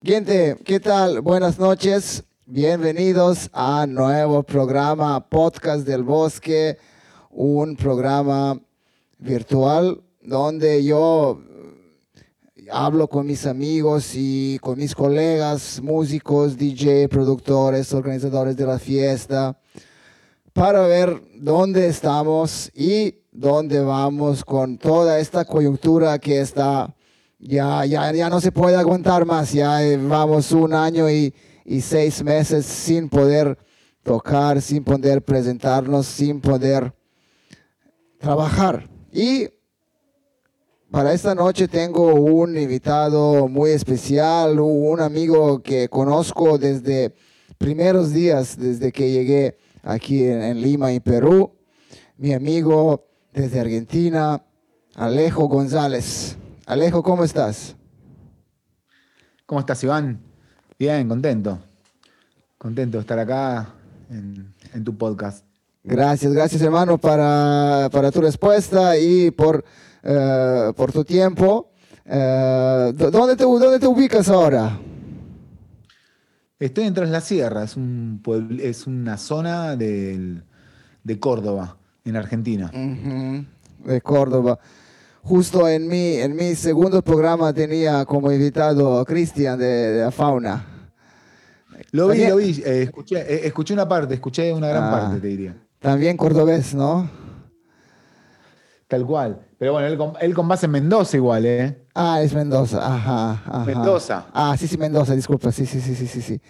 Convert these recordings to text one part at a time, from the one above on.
Gente, ¿qué tal? Buenas noches. Bienvenidos a nuevo programa Podcast del Bosque, un programa virtual donde yo hablo con mis amigos y con mis colegas, músicos, DJ, productores, organizadores de la fiesta, para ver dónde estamos y dónde vamos con toda esta coyuntura que está ya, ya, ya no se puede aguantar más, ya eh, vamos un año y, seis meses sin poder tocar, sin poder presentarnos, sin poder trabajar. Y para esta noche tengo un invitado muy especial, un amigo que conozco desde primeros días, desde que llegué aquí en Lima, en Perú. Mi amigo desde Argentina, Alejo González. Alejo, ¿cómo estás? ¿Cómo estás, Iván? Bien, contento. Contento de estar acá en, en tu podcast. Gracias, gracias hermano para, para tu respuesta y por, eh, por tu tiempo. Eh, ¿dónde, te, ¿Dónde te ubicas ahora? Estoy en Tras la Sierra, es, un pueblo, es una zona del, de Córdoba, en Argentina. Uh -huh. De Córdoba. Justo en mi, en mi segundo programa tenía como invitado a Cristian de, de, la Fauna. Lo vi, lo vi, eh, escuché, eh, escuché, una parte, escuché una gran ah, parte, te diría. También cordobés, ¿no? Tal cual. Pero bueno, él con, él con base en Mendoza igual, ¿eh? Ah, es Mendoza, ajá, ajá. Mendoza. Ah, sí, sí, Mendoza, disculpa, sí, sí, sí, sí, sí.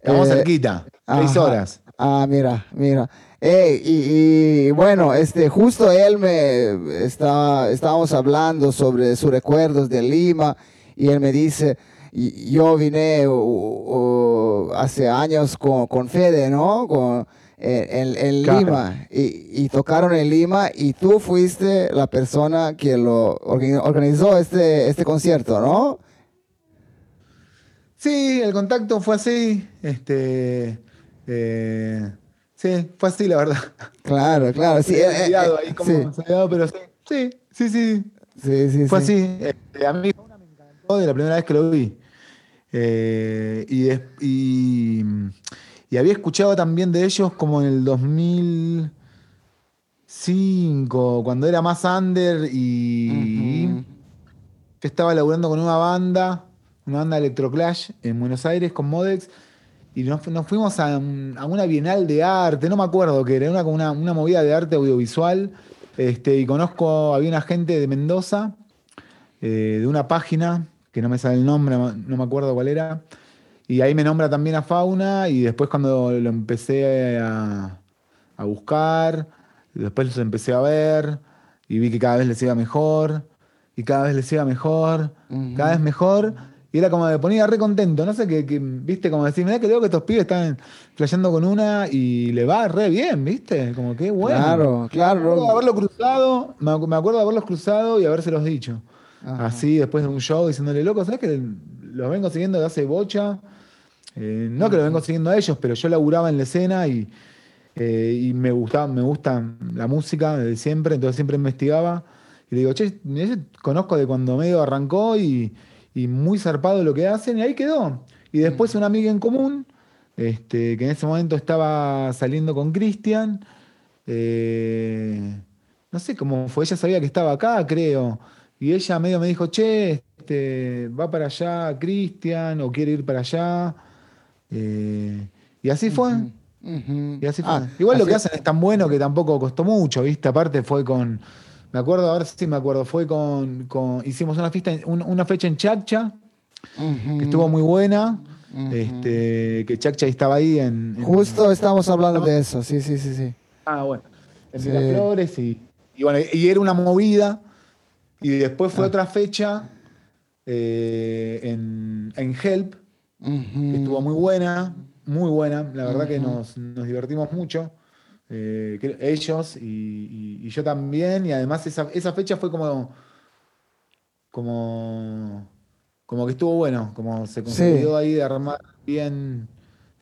Estamos eh, cerquita, seis horas. Ah, mira, mira. Y, y, bueno, este, justo él me estaba, estábamos hablando sobre sus recuerdos de Lima y él me dice, yo vine uh, uh, hace años con, con Fede, ¿no? Con, en, en claro. Lima y, y, tocaron en Lima y tú fuiste la persona que lo organizó este, este concierto, ¿no? Sí, el contacto fue así. Este, eh, sí, fue así, la verdad. Claro, claro. Sí, eh, eh, ahí como sí. pero sí, sí, sí, sí. sí, sí fue sí. así. Este, a mí me encantó de la primera vez que lo vi. Eh, y, y, y, había escuchado también de ellos como en el 2005, cuando era más under y uh -huh. yo estaba laburando con una banda, una banda de Electroclash en Buenos Aires con Modex y nos, nos fuimos a, a, una bienal de arte, no me acuerdo qué era, una, una, una movida de arte audiovisual. Este, y conozco, había una gente de Mendoza, eh, de una página, que no me sale el nombre, no me acuerdo cuál era. Y ahí me nombra también a Fauna, y después cuando lo empecé a, a buscar, después los empecé a ver, y vi que cada vez les iba mejor, y cada vez les iba mejor, uh -huh. cada vez mejor. Y era como me ponía re contento, no sé, que, que viste, como decir, mirá que veo que estos pibes están flasheando con una y le va re bien, viste, como que bueno. Claro, claro. Me acuerdo de haberlo cruzado, me acuerdo de haberlos cruzado y habérselos dicho. Ajá. Así, después de un show, diciéndole, loco, ¿sabes que los vengo siguiendo de hace bocha? Eh, no que los vengo siguiendo a ellos, pero yo laburaba en la escena y, eh, y me gustaba, me gusta la música desde siempre, entonces siempre investigaba. Y le digo, che, conozco de cuando medio arrancó y y muy zarpado lo que hacen, y ahí quedó. Y después una amiga en común, este, que en ese momento estaba saliendo con Cristian, eh, no sé cómo fue, ella sabía que estaba acá, creo, y ella medio me dijo, che, este, va para allá Cristian, o quiere ir para allá, eh, y así fue. -huh. Y así fue. Ah, Igual así lo que hacen es tan bueno que tampoco costó mucho, ¿viste? Aparte fue con me acuerdo, ahora sí me acuerdo, fue con, con hicimos una fiesta, una fecha en Chaccha, uh -huh. que estuvo muy buena. Uh -huh. este, que Chaccha estaba ahí en. en Justo estamos hablando de eso, sí, sí, sí, sí. Ah, bueno. En sí. Miraflores y, y, bueno, y era una movida. Y después fue ah. otra fecha eh, en, en, Help, uh -huh. que estuvo muy buena, muy buena. La verdad que nos, nos divertimos mucho. Eh, ellos y, y, y, yo también, y además esa, esa, fecha fue como, como, como que estuvo bueno, como se consiguió sí. ahí de armar bien.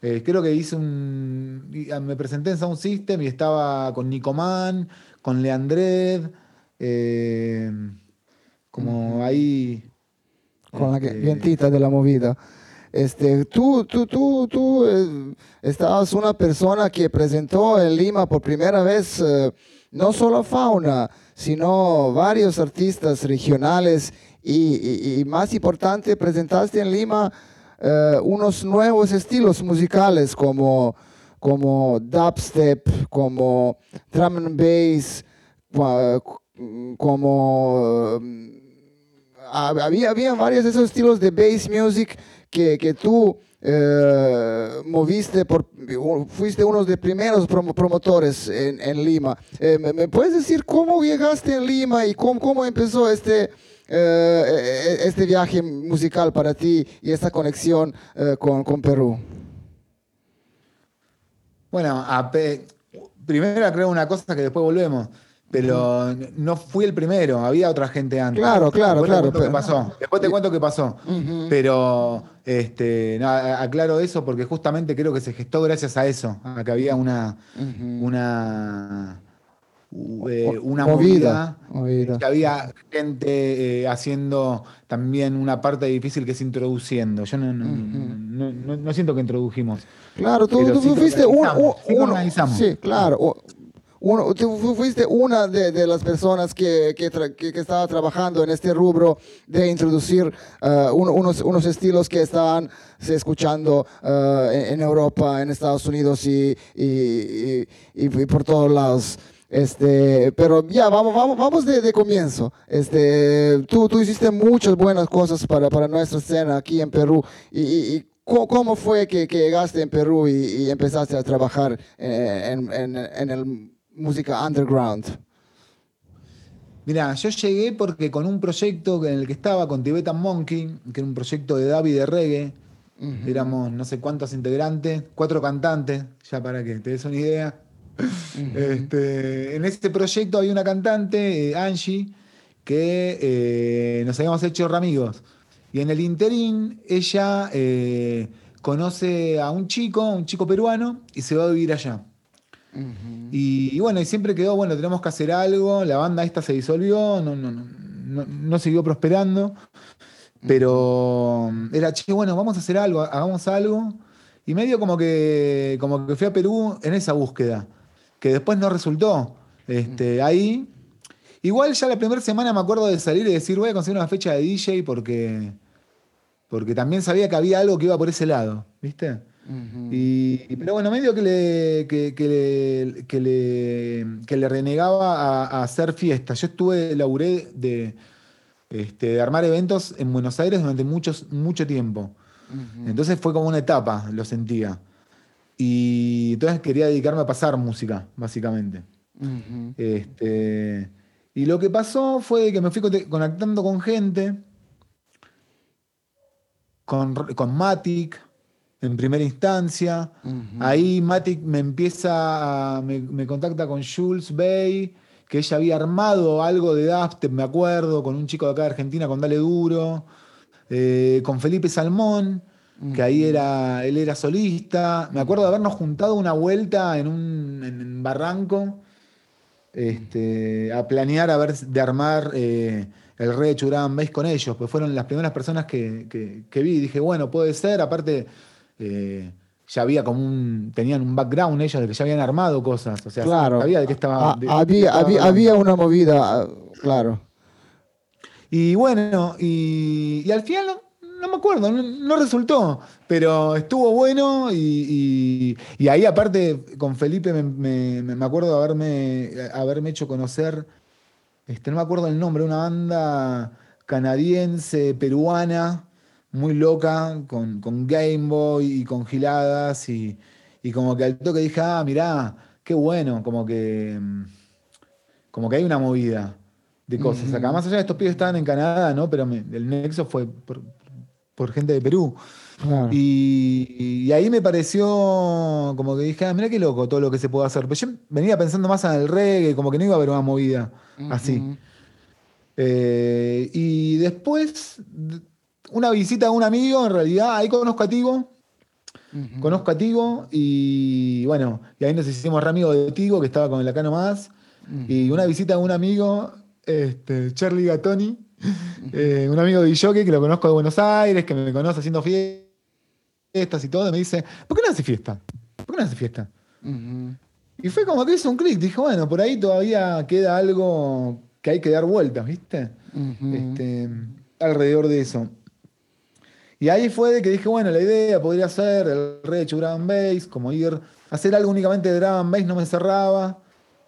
Eh, creo que hice un. Ah, me presenté en Sound System y estaba con Nicoman, con Leandred, eh, como ahí. con la vientita de la movida. Este, tú, tú, tú, tú eh, estabas una persona que presentó en Lima por primera vez eh, no solo fauna, sino varios artistas regionales y, más importante, presentaste en Lima eh, unos nuevos estilos musicales como, como dubstep, como drum and bass, como... había, había varios de esos estilos de bass music que, que tú eh, moviste, fuiste uno de los primeros promotores en, Lima. Eh, ¿me, puedes decir cómo llegaste en Lima y cómo, cómo empezó este, eh, este viaje musical para ti y esta conexión con, con, Perú? Bueno, primero creo una cosa que después volvemos pero no fui el primero, había otra gente antes. Claro, claro, Después claro. Te qué pasó. Después te cuento qué pasó. Pero este, aclaro eso porque justamente creo que se gestó gracias a eso, a que había una, una, eh, una movida, que había gente eh, haciendo también una parte difícil que es introduciendo. Yo no, no, siento que introdujimos. Claro, tú, fuiste un, Sí, claro uno, tú fuiste una de, las personas que, que, que, estaba trabajando en este rubro de introducir uh, unos, unos, estilos que estaban se escuchando uh, en, Europa, en Estados Unidos y, y, y, por todos lados. Este, pero ya, vamos, vamos, vamos de, de, comienzo. Este, tú, tú hiciste muchas buenas cosas para, para nuestra escena aquí en Perú. y, ¿Cómo fue que, que, llegaste en Perú y, empezaste a trabajar en, en, en, el música underground? Mira, yo llegué porque con un proyecto en el que estaba con Tibetan Monkey, que era un proyecto de David de reggae, éramos no sé cuántos integrantes, cuatro cantantes, ya para que te des una idea. Este, en este proyecto había una cantante, eh, Angie, que eh, nos habíamos hecho amigos. Y en el interín, ella eh, conoce a un chico, un chico peruano, y se va a vivir allá y, bueno, y siempre quedó, bueno, tenemos que hacer algo, la banda esta se disolvió, no, no, no, no siguió prosperando, pero era, che, bueno, vamos a hacer algo, hagamos algo. Y medio como que, como que fui a Perú en esa búsqueda, que después no resultó. Este, ahí, igual ya la primera semana me acuerdo de salir y decir, voy a conseguir una fecha de DJ porque, porque también sabía que había algo que iba por ese lado, ¿viste? Y, pero bueno, medio que le, que, le, que le, renegaba a, hacer fiestas. Yo estuve, laburé de, este, de armar eventos en Buenos Aires durante muchos, mucho tiempo. Entonces fue como una etapa, lo sentía. Y entonces quería dedicarme a pasar música, básicamente. este, y lo que pasó fue que me fui conectando con gente, con, con Matic, en primera instancia. Ahí Matic me empieza, me, contacta con Jules Bay, que ella había armado algo de Daft, me acuerdo, con un chico de acá de Argentina, con Dale Duro, eh, con Felipe Salmón, que ahí era, él era solista. Me acuerdo de habernos juntado una vuelta en un barranco. Este, a planear a ver de armar eh, el Rey de Churán con ellos, pues fueron las primeras personas que, que, que vi. Dije, bueno, puede ser, aparte eh, ya había como un. tenían un background ellos de que ya habían armado cosas. O sea, claro. sabía de qué estaba. Ah, había, había, una movida, claro. Y bueno, y, al final no, me acuerdo, no, resultó, pero estuvo bueno y, ahí aparte con Felipe me, me, acuerdo de haberme, haberme hecho conocer, este, no me acuerdo el nombre, una banda canadiense, peruana, muy loca, con, con Game Boy y con giladas, y, como que al toque dije, ah, mirá, qué bueno, como que, mm, como que hay una movida de cosas. Acá, más allá de estos pibes estaban en Canadá, ¿no? Pero el nexo fue por, gente de Perú. Y, ahí me pareció como que dije, ah, mira qué loco todo lo que se puede hacer. Pero yo venía pensando más en el reggae, como que no iba a haber una movida así. Eh, y después una visita a un amigo, en realidad, ahí conozco a Tigo. Conozco a Tigo y bueno, y ahí nos hicimos re amigos de Tigo, que estaba con el acá nomás. Y una visita a un amigo, este, Charlie Gatoni, eh, un amigo de jockey que lo conozco de Buenos Aires, que me conoce haciendo fiestas y todo, y me dice, ¿por qué no hace fiesta? ¿Por qué no hace fiesta? Y fue como que hizo un clic. Dije, bueno, por ahí todavía queda algo que hay que dar vueltas, ¿viste? este, alrededor de eso. Y ahí fue de que dije, bueno, la idea podría ser el Drum Bass, como ir hacer algo únicamente de Drum Bass no me cerraba.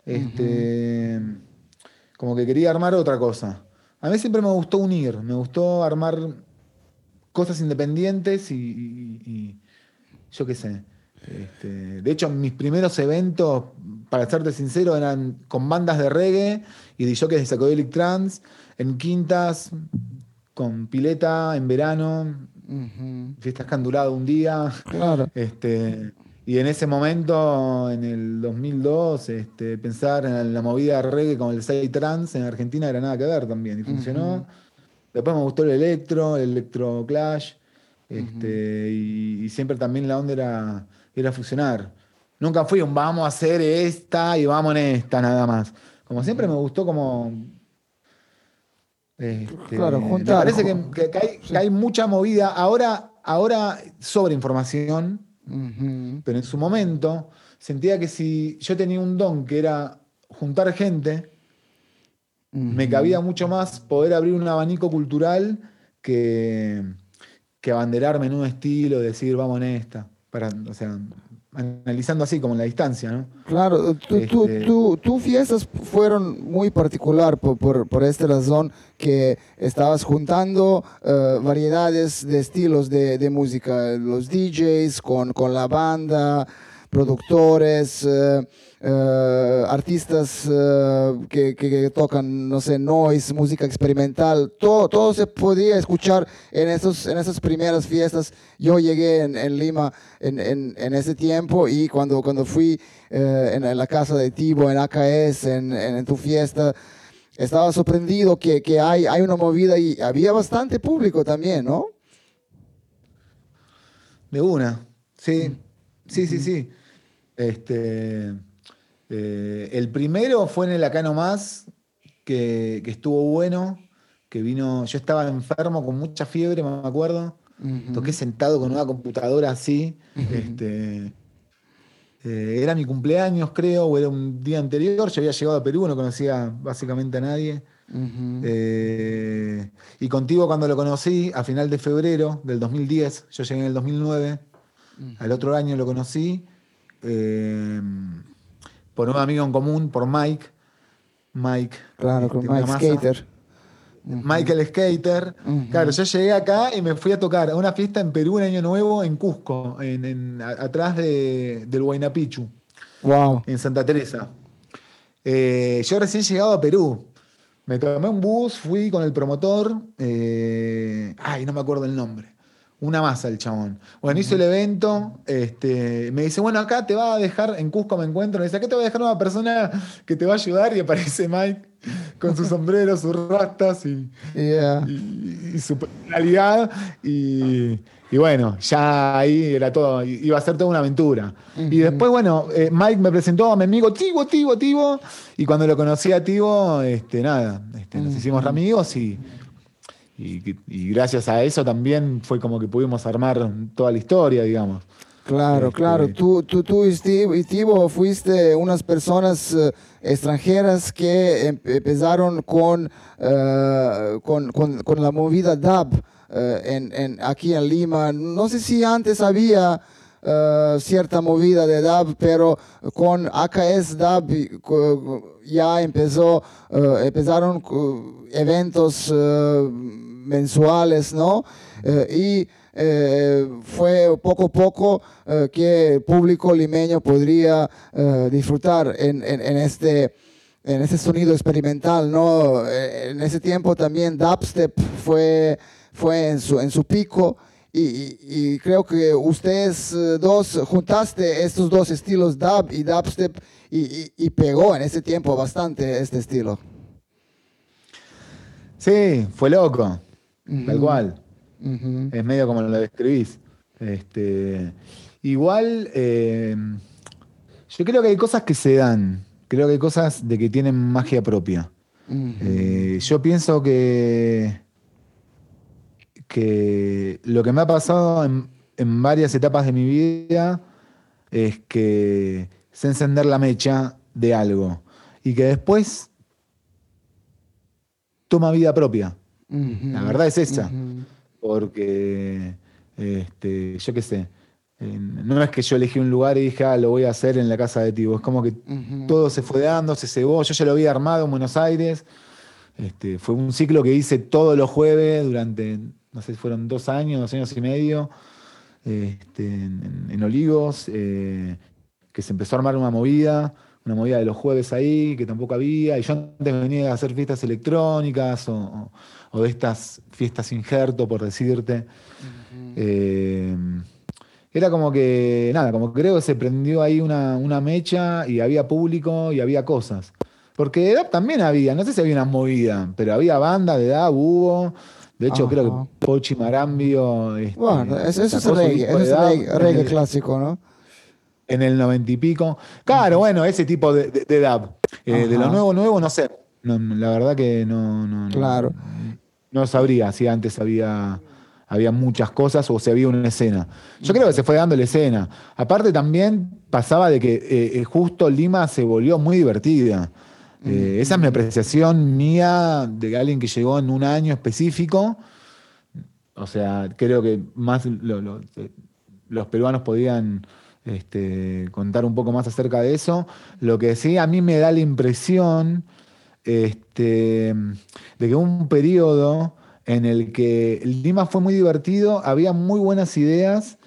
Este, Como que quería armar otra cosa. A mí siempre me gustó unir, me gustó armar cosas independientes y, yo qué sé. Este, de hecho, mis primeros eventos, para serte sincero, eran con bandas de reggae y de jockeys de Psychedelic Trance, en quintas, con pileta, en verano, Que han durado un día. Claro. Este, y en ese momento, en el 2002, este, pensar en la movida reggae con el Say Trans en Argentina era nada que ver también. Y funcionó. Después me gustó el electro, el electro clash. Este, y, siempre también la onda era, era fusionar. Nunca fui un vamos a hacer esta y vamos en esta nada más. Como siempre me gustó como este, claro, Me parece que, hay, mucha movida. Ahora, ahora sobre información, pero en su momento sentía que si yo tenía un don que era juntar gente, me cabía mucho más poder abrir un abanico cultural que, que abanderarme en un estilo, decir vamos en esta. Para, o sea, analizando así como en la distancia, ¿no? Claro, tus este, fiestas fueron muy particular por, por, esta razón que estabas juntando eh, variedades de estilos de, de, música, los DJs con, con la banda, productores. Eh, eh, artistas eh, que, tocan, no sé, noise, música experimental, todo, todo se podía escuchar en, esos, en esas primeras fiestas. Yo llegué en, Lima en, en, ese tiempo y cuando, cuando fui eh, en, la casa de Tibo, en AKS, en, tu fiesta, estaba sorprendido que, que, hay, hay una movida y había bastante público también, ¿no? De una, sí, sí, sí, sí. Este, eh, el primero fue en el Acá Nomás, que, que, estuvo bueno, que vino, yo estaba enfermo con mucha fiebre, me acuerdo. Toqué sentado con una computadora así. este, eh, era mi cumpleaños, creo, o era un día anterior. Yo había llegado a Perú, no conocía básicamente a nadie. Eh, y contigo cuando lo conocí, a final de febrero del 2010, yo llegué en el 2009, al otro año lo conocí por un amigo en común, por Mike. Mike. Claro, con Mike Skater. Michael Skater. Claro, yo llegué acá y me fui a tocar a una fiesta en Perú en Año Nuevo, en Cusco, en, atrás de, del Huayna Picchu. Wow. En Santa Teresa. Eh, yo recién llegado a Perú. Me tomé un bus, fui con el promotor. Eh, ay, no me acuerdo el nombre una masa el chabón. Bueno, hizo el evento, este, me dice, bueno, acá te va a dejar, en Cusco me encuentro, me dice, acá te va a dejar una persona que te va a ayudar y aparece Mike con su sombrero, sus rastas y, su personalidad. Y, bueno, ya ahí era todo, iba a ser toda una aventura. Y después, bueno, eh, Mike me presentó a mi amigo Tibo, Tibo, Tibo, y cuando lo conocí a Tibo, este, nada, este, nos hicimos amigos y y, gracias a eso también fue como que pudimos armar toda la historia, digamos. Claro, este, claro. Tú, tú, tú y, Steve, Tibo fuiste unas personas eh, extranjeras que em, empezaron con, uh, con, con, la movida DAB uh, en, en, aquí en Lima. No sé si antes había uh, cierta movida de DAB, pero con AKS DAB ya empezó, empezaron eventos mensuales, ¿no? Eh, y eh, fue poco a poco eh, que el público limeño podría disfrutar en, este, en este sonido experimental, ¿no? En ese tiempo también dubstep fue, fue en, su, en su pico. Y, creo que ustedes dos juntaste estos dos estilos dub y dubstep y, y pegó en ese tiempo bastante este estilo. Sí, fue loco tal cual. Es medio como lo describís. Este, igual, eh, yo creo que hay cosas que se dan. Creo que hay cosas de que tienen magia propia. Eh, yo pienso que, que lo que me ha pasado en, en varias etapas de mi vida es que sé encender la mecha de algo y que después toma vida propia. La verdad es esa. Porque, este, yo qué sé, no es que yo elegí un lugar y dije, ah, lo voy a hacer en la casa de Tibo. Es como que todo se fue dando, se cebó. Yo ya lo había armado en Buenos Aires. Este, fue un ciclo que hice todos los jueves durante, no sé si fueron dos años, dos años y medio, este, en, Olivos, eh, que se empezó a armar una movida una movida de los jueves ahí, que tampoco había, y yo antes venía a hacer fiestas electrónicas o, de estas fiestas injerto, por decirte. Eh, era como que, nada, como creo que se prendió ahí una, mecha y había público y había cosas. Porque de edad también había, no sé si había una movida, pero había banda de edad, hubo. De hecho, creo que Pochi Marambio. Este, bueno, eso, es reggae, eso es reggae clásico, ¿no? en el noventa y pico. Claro, bueno, ese tipo de, de, dab. Eh, de lo nuevo, nuevo, no sé. la verdad que no, no, claro. no, sabría si antes había, había muchas cosas o si había una escena. Yo creo que se fue dando la escena. Aparte también pasaba de que eh, eh, justo Lima se volvió muy divertida. esa es mi apreciación mía de alguien que llegó en un año específico. O sea, creo que más los peruanos podían este, contar un poco más acerca de eso. Lo que sí, a mí me da la impresión este, de que un periodo en el que Lima fue muy divertido, había muy buenas ideas,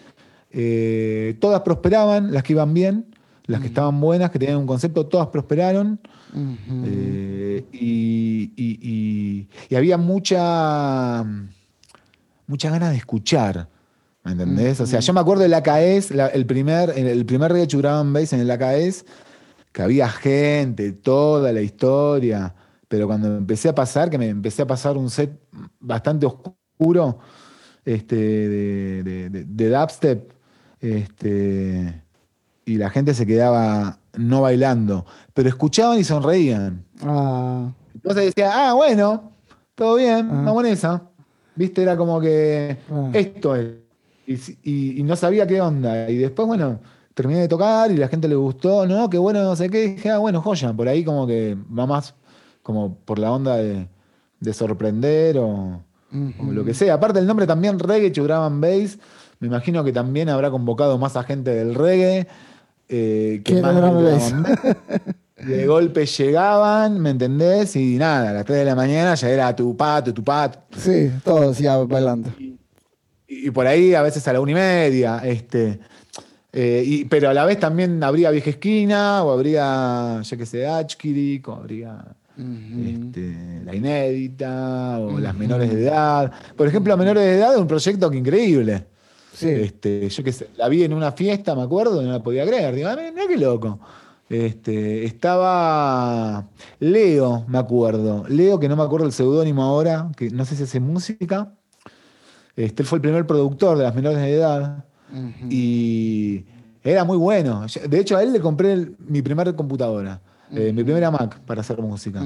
eh, todas prosperaban, las que iban bien, las que estaban buenas, que tenían un concepto, todas prosperaron. Eh, y, había mucha, mucha ganas de escuchar. ¿Me entendés? O sea, yo me acuerdo del AKS, el primer, el primer Reggae Churaban Base en el AKS, que había gente, toda la historia. Pero cuando empecé a pasar, que me empecé a pasar un set bastante oscuro este, de, de, dubstep, este, y la gente se quedaba no bailando, pero escuchaban y sonreían. Ah. Entonces decía, ah, bueno, todo bien, ah. vamos en esa. Viste, era como que ah. esto es y, no sabía qué onda. Y después, bueno, terminé de tocar y la gente le gustó, no, qué bueno, no sé qué. dije, ah, bueno, joya. Por ahí como que va más como por la onda de, sorprender o, lo que sea. Aparte el nombre también, Reggae Chugraban Bass, me imagino que también habrá convocado más a gente del reggae. Eh, que más de golpe llegaban, ¿me entendés? Y nada, a las 3 de la mañana ya era tu pat, tu pat. Sí, todos ya bailando y por ahí a veces a la una y media. Este, eh, pero a la vez también habría Vieja Esquina, o habría, ya que sé, Achkirik, o habría este, La Inédita, o Las Menores de Edad. Por ejemplo, Menores de Edad es un proyecto que increíble. Sí. Este, yo que sé, la vi en una fiesta, me acuerdo, no la podía creer. Digo, ah, mira qué loco. Este, estaba Leo, me acuerdo. Leo, que no me acuerdo el seudónimo ahora, que no sé si hace música. Este, él fue el primer productor de las menores de edad y era muy bueno. De hecho, a él le compré mi primera computadora. Eh, mi primera Mac para hacer música.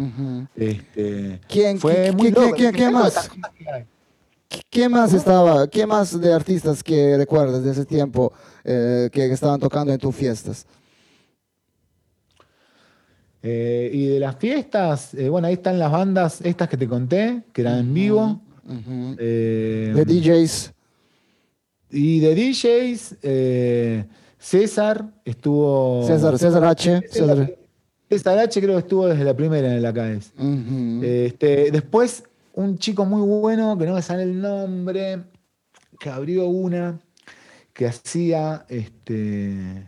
Este, ¿Quién, fue muy ¿quién, más? ¿Qué más estaba? ¿Qué más de artistas que recuerdas de ese tiempo eh, que estaban tocando en tus fiestas? Eh, y de las fiestas, bueno, ahí están las bandas estas que te conté, que eran en vivo. Eh, de DJs. Y de DJs, eh, César estuvo. César, César H. César, H creo que estuvo desde la primera en la AKS. este, después, un chico muy bueno, que no me sale el nombre, que abrió una, que hacía. Este,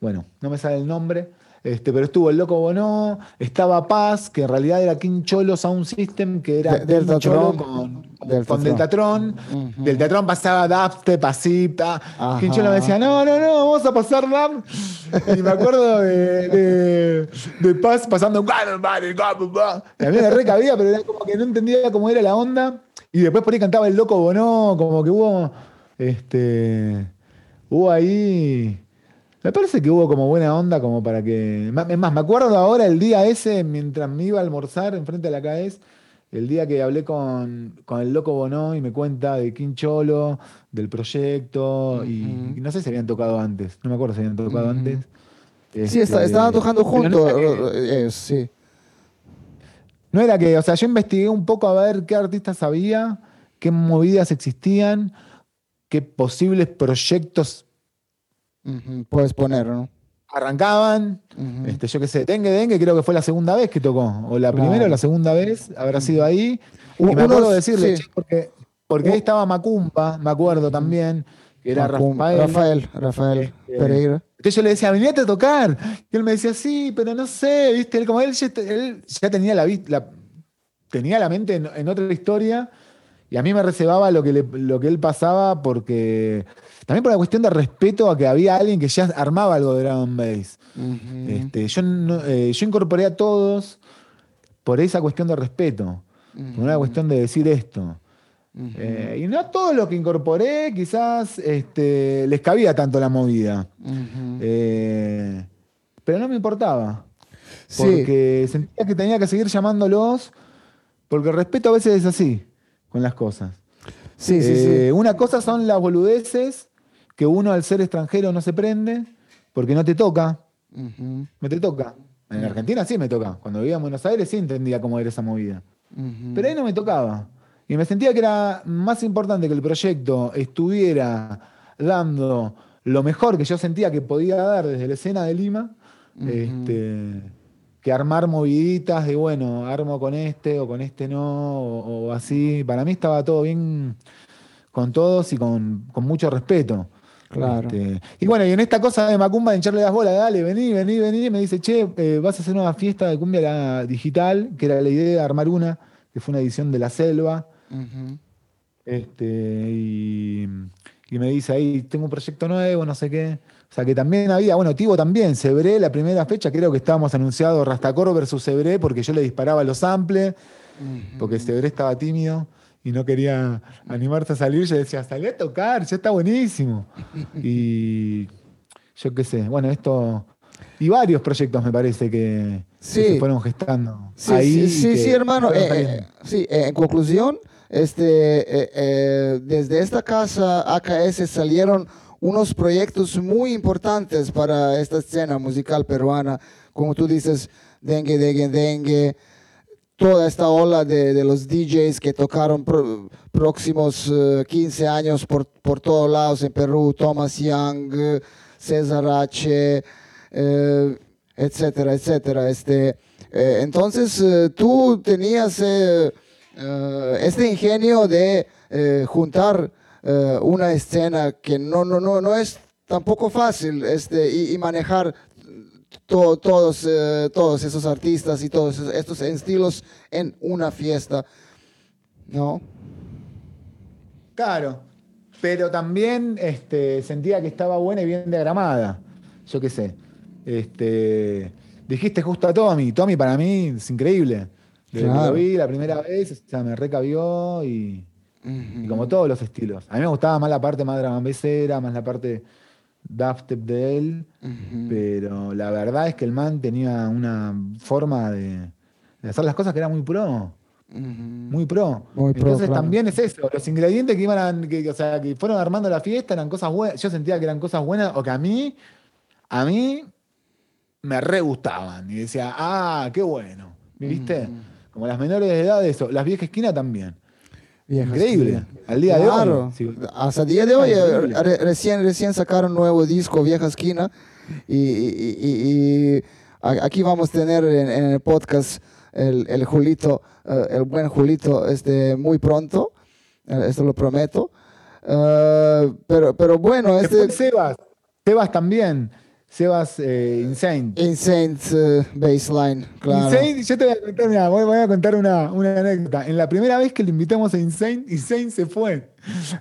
bueno, no me sale el nombre. Este, pero estuvo el Loco Bono, estaba Paz, que en realidad era King Cholo Sound System, que era del Cholo con, del con Deltatron. Pasaba así. King Cholo me decía, no, no, no, vamos a pasar dub. y me acuerdo de, de, Paz pasando. Y a mí me recabía, pero era como que no entendía cómo era la onda. Y después por ahí cantaba el Loco Bono, como que hubo. Este, hubo ahí Me parece que hubo como buena onda, como para que. Es más, me acuerdo ahora el día ese, mientras me iba a almorzar enfrente de la CAES, el día que hablé con, el loco Bono y me cuenta de Quincholo, del proyecto, y, no sé si habían tocado antes, no me acuerdo si habían tocado antes. sí, este, estaban tocando juntos, eh, eh, sí. No era que, o sea, yo investigué un poco a ver qué artistas había, qué movidas existían, qué posibles proyectos puedes poner, ¿no? Arrancaban, este, yo qué sé, Dengue Dengue creo que fue la segunda vez que tocó, o la primera o la segunda vez, habrá sido ahí. Y me acuerdo decirle, porque, porque ahí estaba Macumba, me acuerdo también, que era Rafael. Rafael, Rafael este, Pereira. Entonces yo le decía, venite a tocar. Y él me decía, sí, pero no sé, ¿viste? Él, como él, ya, tenía la, la, tenía la mente en, otra historia y a mí me reservaba lo que, lo que él pasaba porque también por la cuestión de respeto a que había alguien que ya armaba algo de Dragon Base. este, yo, eh, yo incorporé a todos por esa cuestión de respeto, por una cuestión de decir esto. Eh, y no a todos los que incorporé quizás este, les cabía tanto la movida. Eh, pero no me importaba. Porque sentía que tenía que seguir llamándolos, porque el respeto a veces es así con las cosas. Sí, sí, sí. Una cosa son las boludeces que uno al ser extranjero no se prende porque no te toca. No te toca. En Argentina sí me toca. Cuando vivía en Buenos Aires sí entendía cómo era esa movida. Pero ahí no me tocaba. Y me sentía que era más importante que el proyecto estuviera dando lo mejor que yo sentía que podía dar desde la escena de Lima, este, que armar moviditas de, bueno, armo con este o con este no, o, así. Para mí estaba todo bien con todos y con, con mucho respeto. Claro. Este, y bueno, y en esta cosa de Macumba, de hincharle las bolas, dale, vení, vení, vení, me dice, che, eh, vas a hacer una fiesta de cumbia digital, que era la idea de armar una, que fue una edición de La Selva. este, y, me dice ahí, tengo un proyecto nuevo, no sé qué. O sea, que también había, bueno, Tivo también, Sebré, la primera fecha, creo que estábamos anunciados Rastacoro versus Sebré, porque yo le disparaba los samples, porque Sebré estaba tímido y no quería animarse a salir, yo decía, salí a tocar, ya está buenísimo. Y yo qué sé, bueno, esto... Y varios proyectos me parece que, se fueron gestando. Sí, sí, sí, hermano. Eh, eh, sí, eh, en conclusión, este, desde esta casa AKS salieron unos proyectos muy importantes para esta escena musical peruana, como tú dices, Dengue, Dengue, Dengue, toda esta ola de, los DJs que tocaron próximos 15 eh, años por, por todos lados en Perú, Thomas Young, César H., eh, etcétera, etcétera. Este, eh, entonces tú tenías este ingenio de juntar una escena que no, no, no, no es tampoco fácil este, y manejar todos, eh, todos esos artistas y todos estos estilos en una fiesta, ¿no? Claro, pero también este, sentía que estaba buena y bien diagramada. Yo qué sé. Este, dijiste justo a Tommy. Tommy para mí es increíble. Desde que lo vi la primera vez, o sea, me recabió y, como todos los estilos. A mí me gustaba más la parte más dramambesera, más la parte dubstep de él, pero la verdad es que el man tenía una forma de, hacer las cosas que era muy pro. Muy pro. Entonces también es eso, los ingredientes que iban que, o sea, que fueron armando la fiesta eran cosas buenas. Yo sentía que eran cosas buenas o que a mí, a mí me re gustaban. Y decía, ah, qué bueno. ¿Viste? Como las menores de edad, eso. Las viejas esquinas también. Increíble. Al día de hoy. Hasta el día de hoy, recién, recién sacaron un nuevo disco, Vieja Esquina. Y, aquí vamos a tener en, el podcast el, el, Julito, eh, el buen Julito, este, muy pronto. Eh, esto lo prometo. Eh, pero, pero bueno, este. Sebas. Sebas también. Sebas eh, Insane. Insane uh, Baseline, claro. Insane, yo te voy a contar, voy, a contar una, una, anécdota. En la primera vez que le invitamos a Insane, Insane se fue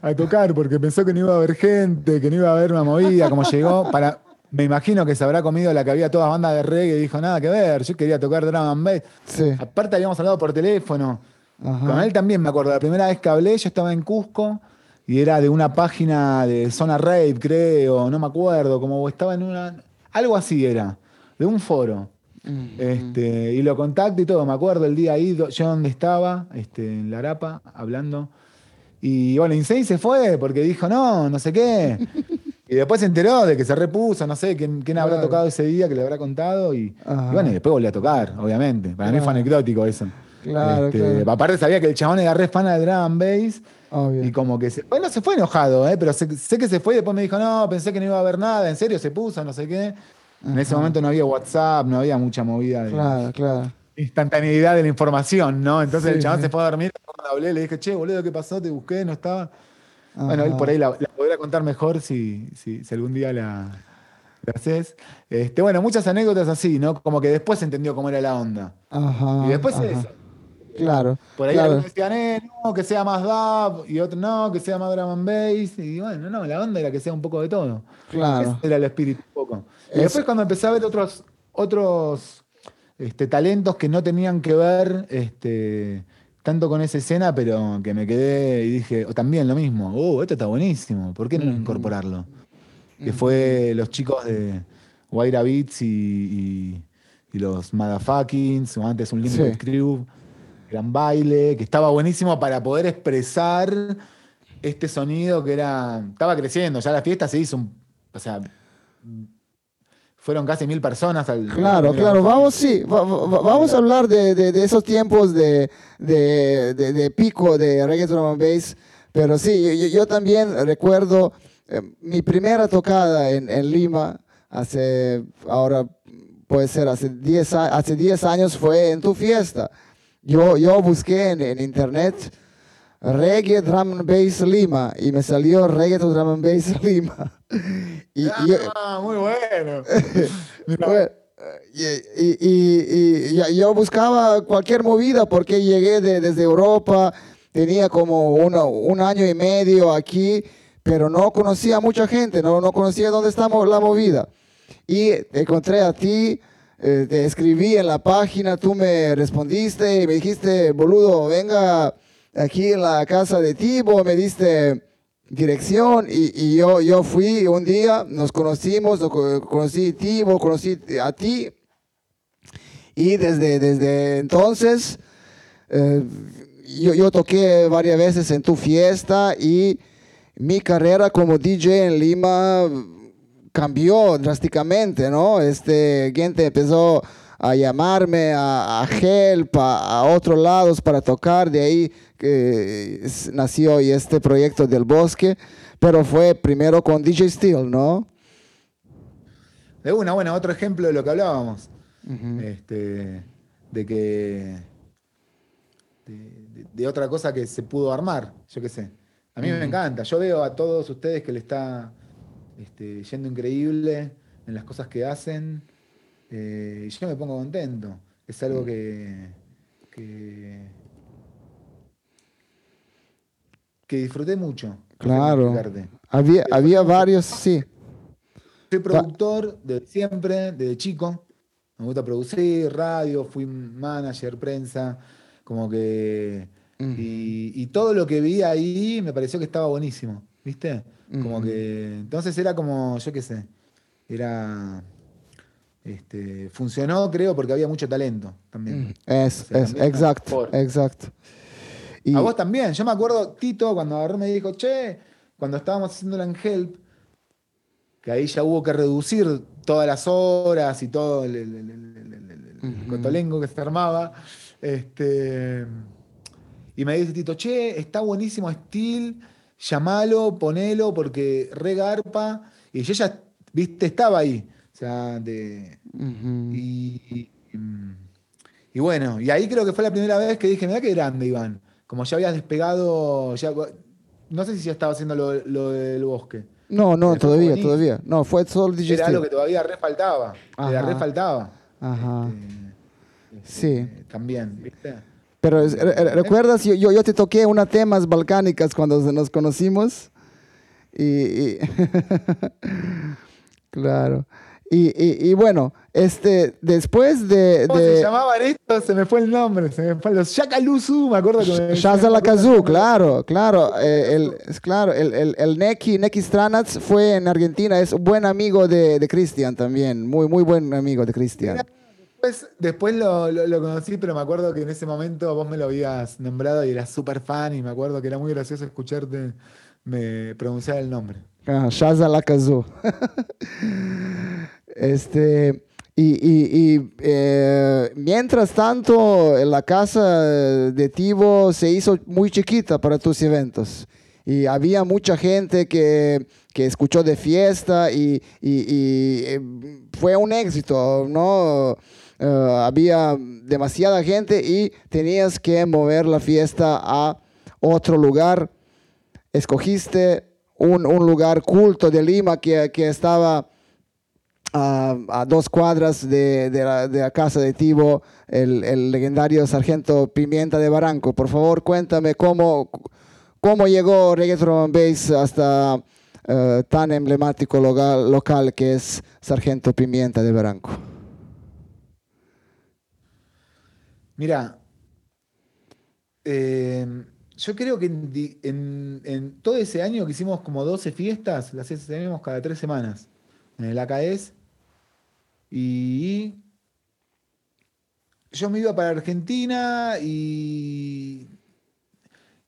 a tocar porque pensó que no iba a haber gente, que no iba a haber una movida, como llegó. Para, me imagino que se habrá comido la que había toda banda de reggae y dijo, nada que ver, yo quería tocar drum and bass. Sí. Aparte habíamos hablado por teléfono. Con él también me acuerdo, la primera vez que hablé, yo estaba en Cusco y era de una página de Zona Rave, creo, no me acuerdo, como estaba en una. Algo así era, de un foro. Este, y lo contacto y todo, me acuerdo el día ahí, yo donde estaba, este, en La Arapa, hablando. Y bueno, Insane se fue porque dijo, no, no sé qué. Y después se enteró de que se repuso, no sé quién, quién habrá tocado ese día, que le habrá contado. Y, y bueno, y después volvió a tocar, obviamente. Para mí fue anecdótico eso. Claro, Este, claro. Aparte sabía que el chabón era re fan de drum bass. Obvio. Y como que se. Bueno, se fue enojado, ¿eh? pero sé, sé que se fue y después me dijo, no, pensé que no iba a haber nada, en serio se puso, no sé qué. En ese momento no había WhatsApp, no había mucha movida de Claro, claro. instantaneidad de la información, ¿no? Entonces el chabón sí. se fue a dormir, cuando hablé le dije, che, boludo, ¿qué pasó? Te busqué, no estaba. Bueno, él por ahí la, la podrá contar mejor si, si, si algún día la, haces. Este, bueno, muchas anécdotas así, ¿no? Como que después entendió cómo era la onda. Ajá. y después ajá. eso. Claro. Por ahí claro. algunos decían, eh, no, que sea más dub, y otros no, que sea más drum and bass. Y bueno, no, la onda era que sea un poco de todo. Claro. Ese era el espíritu un poco. Y Es- después cuando empecé a ver otros, otros este, talentos que no tenían que ver este, tanto con esa escena, pero que me quedé y dije, o también lo mismo, oh, esto está buenísimo, ¿por qué no incorporarlo? Que fue los chicos de Guaira Beats y, y- y los Motherfuckings, o antes un Limited Sí. Crew, gran baile, que estaba buenísimo para poder expresar este sonido que era. Estaba creciendo, ya la fiesta se hizo un. O sea. Fueron casi mil personas al. Claro, claro. Vamos, sí, va- va- vamos a hablar de, de- de esos tiempos de, de- pico de reggae drum and bass. Pero sí, yo, yo- también recuerdo eh, mi primera tocada en, en Lima, hace, ahora puede ser hace 10, a- hace 10 años, fue en tu fiesta. Yo, yo busqué en, en internet Reggae Drum and Bass Lima y me salió Reggae Drum and Bass Lima. Y, y yo- Ah, muy bueno. Bueno, y, y- y- y yo buscaba cualquier movida porque llegué de- desde Europa, tenía como uno- un año y medio aquí, pero no conocía a mucha gente, no, no conocía dónde estamos la movida. Y encontré a ti, eh, te escribí en la página, tú me respondiste y me dijiste, boludo, venga aquí en la casa de Tibo, me diste dirección y, y yo, yo fui un día, nos conocimos, conocí a Tibo, conocí a ti. Y desde, desde entonces eh, yo, yo toqué varias veces en tu fiesta y mi carrera como DJ en Lima cambió drásticamente, ¿no? Este, gente empezó a llamarme a, a Help, a, a otros lados para tocar, de ahí es- nació y este proyecto del bosque, pero fue primero con DJ Steel, ¿no? De una, bueno, otro ejemplo de lo que hablábamos. este, de que. De, de- de otra cosa que se pudo armar, yo qué sé. A mí me encanta. Yo veo a todos ustedes que le está este, yendo increíble en las cosas que hacen. eh, y yo me pongo contento. Es algo que. que, que disfruté mucho. Claro. Había, había varios, sí. Soy productor desde siempre, desde chico. Me gusta producir, radio, fui manager, prensa, como que... y, y todo lo que vi ahí me pareció que estaba buenísimo, ¿viste? Como que... Entonces era como, yo qué sé, era... Este, funcionó, creo, porque había mucho talento también. Es, O sea, es, también exacto, exacto. Y, A vos también. Yo me acuerdo, Tito, cuando agarró me dijo, che, cuando estábamos haciendo en Help, que ahí ya hubo que reducir todas las horas y todo el, el- el- el- el- el- el cotolengo que se armaba. Este, y me dice Tito, che, está buenísimo Steel, llamalo, ponelo, porque re garpa. Y yo ya, viste, estaba ahí. O sea, de, Ujú. y, y- y bueno, y ahí creo que fue la primera vez que dije, mira qué grande, Iván. Como ya habías despegado, ya, no sé si ya estaba haciendo lo, lo del bosque. No, no, todavía, buenísimo. todavía. No, fue solo DJ Era algo que todavía re faltaba. Era Ajá. re faltaba. Ajá. Este, Sí. este, También, ¿viste? Pero ¿recuerdas? Yo, yo, te toqué unas temas balcánicas cuando nos conocimos. Y, y- claro. Y, y, bueno, este, después de... ¿Cómo se llamaban estos? Se me fue el nombre, se me fue los Shakaluzu, me acuerdo que... Shazalakazu, claro, claro. Eh, el, claro, el, el, el, Neki, Neki Stranats fue en Argentina, es un buen amigo de, de Cristian también, muy, muy buen amigo de Cristian. Después, después lo, lo, conocí, pero me acuerdo que en ese momento vos me lo habías nombrado y eras súper fan y me acuerdo que era muy gracioso escucharte me pronunciar el nombre. Ah, Shazalakazu. Este, y, eh, mientras tanto, la casa de Tivo se hizo muy chiquita para tus eventos. Y había mucha gente que, escuchó de fiesta y, eh, fue un éxito, ¿no? Eh, había demasiada gente y tenías que mover la fiesta a otro lugar. Escogiste un, lugar culto de Lima que, que estaba a, dos cuadras de, la, casa de Tibo, el, legendario sargento Pimienta de Barranco. Por favor, cuéntame cómo, cómo llegó Reggaeton Base hasta eh, tan emblemático local, local que es Sargento Pimienta de Barranco. Mira, em, yo creo que en, todo ese año que hicimos como 12 fiestas, las tenemos cada tres semanas en el AKS. Y yo me iba para Argentina y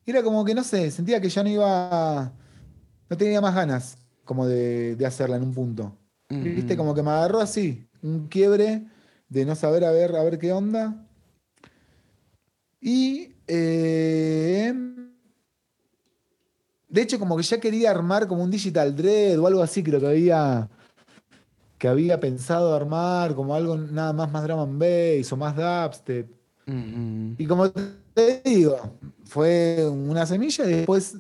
era como que, no sé, sentía que ya no iba, no tenía más ganas como de, hacerla en un punto. Viste, como que me agarró así, un quiebre de no saber a ver, a ver qué onda. Y eh, de hecho, como que ya quería armar como un digital dread o algo así, creo que había que había pensado armar como algo nada más más drum and bass o más dubstep. Y como te digo, fue una semilla y después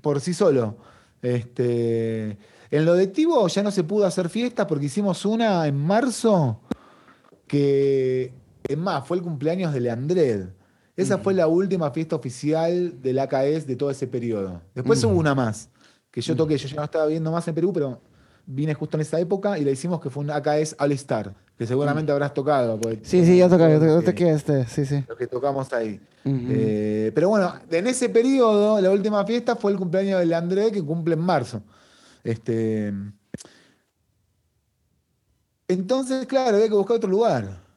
por sí solo. Este, en lo de Tivo ya no se pudo hacer fiesta porque hicimos una en marzo que, es más, fue el cumpleaños de Leandred. Esa fue la última fiesta oficial del AKS de todo ese periodo. Después hubo una más, que yo toqué, yo ya no estaba viendo más en Perú, pero vine justo en esa época y la hicimos que fue un AKS All Star, que seguramente mm. habrás tocado. Sí, sí, yo toqué, yo toqué este, sí, sí. Lo que tocamos ahí. Eh, pero bueno, en ese periodo, la última fiesta fue el cumpleaños de André, que cumple en marzo. Este, entonces, claro, había que buscar otro lugar.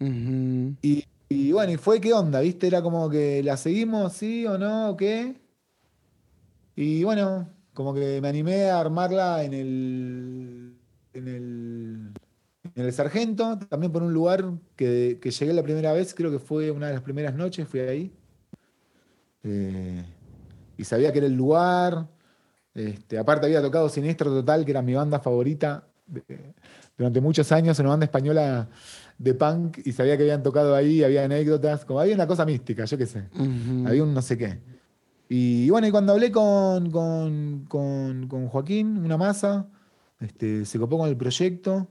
Y, bueno, y fue qué onda, ¿viste? Era como que la seguimos, sí o no, o qué. Y bueno, como que me animé a armarla en el, en el, en el Sargento, también por un lugar que, llegué la primera vez, creo que fue una de las primeras noches, fui ahí. Eh, y sabía que era el lugar. Este, aparte había tocado Sinistro Total, que era mi banda favorita durante muchos años, una banda española de punk, y sabía que habían tocado ahí, había anécdotas, como había una cosa mística, yo qué sé. Había un no sé qué. Y bueno, y cuando hablé con, Joaquín, una masa, este, se copó con el proyecto.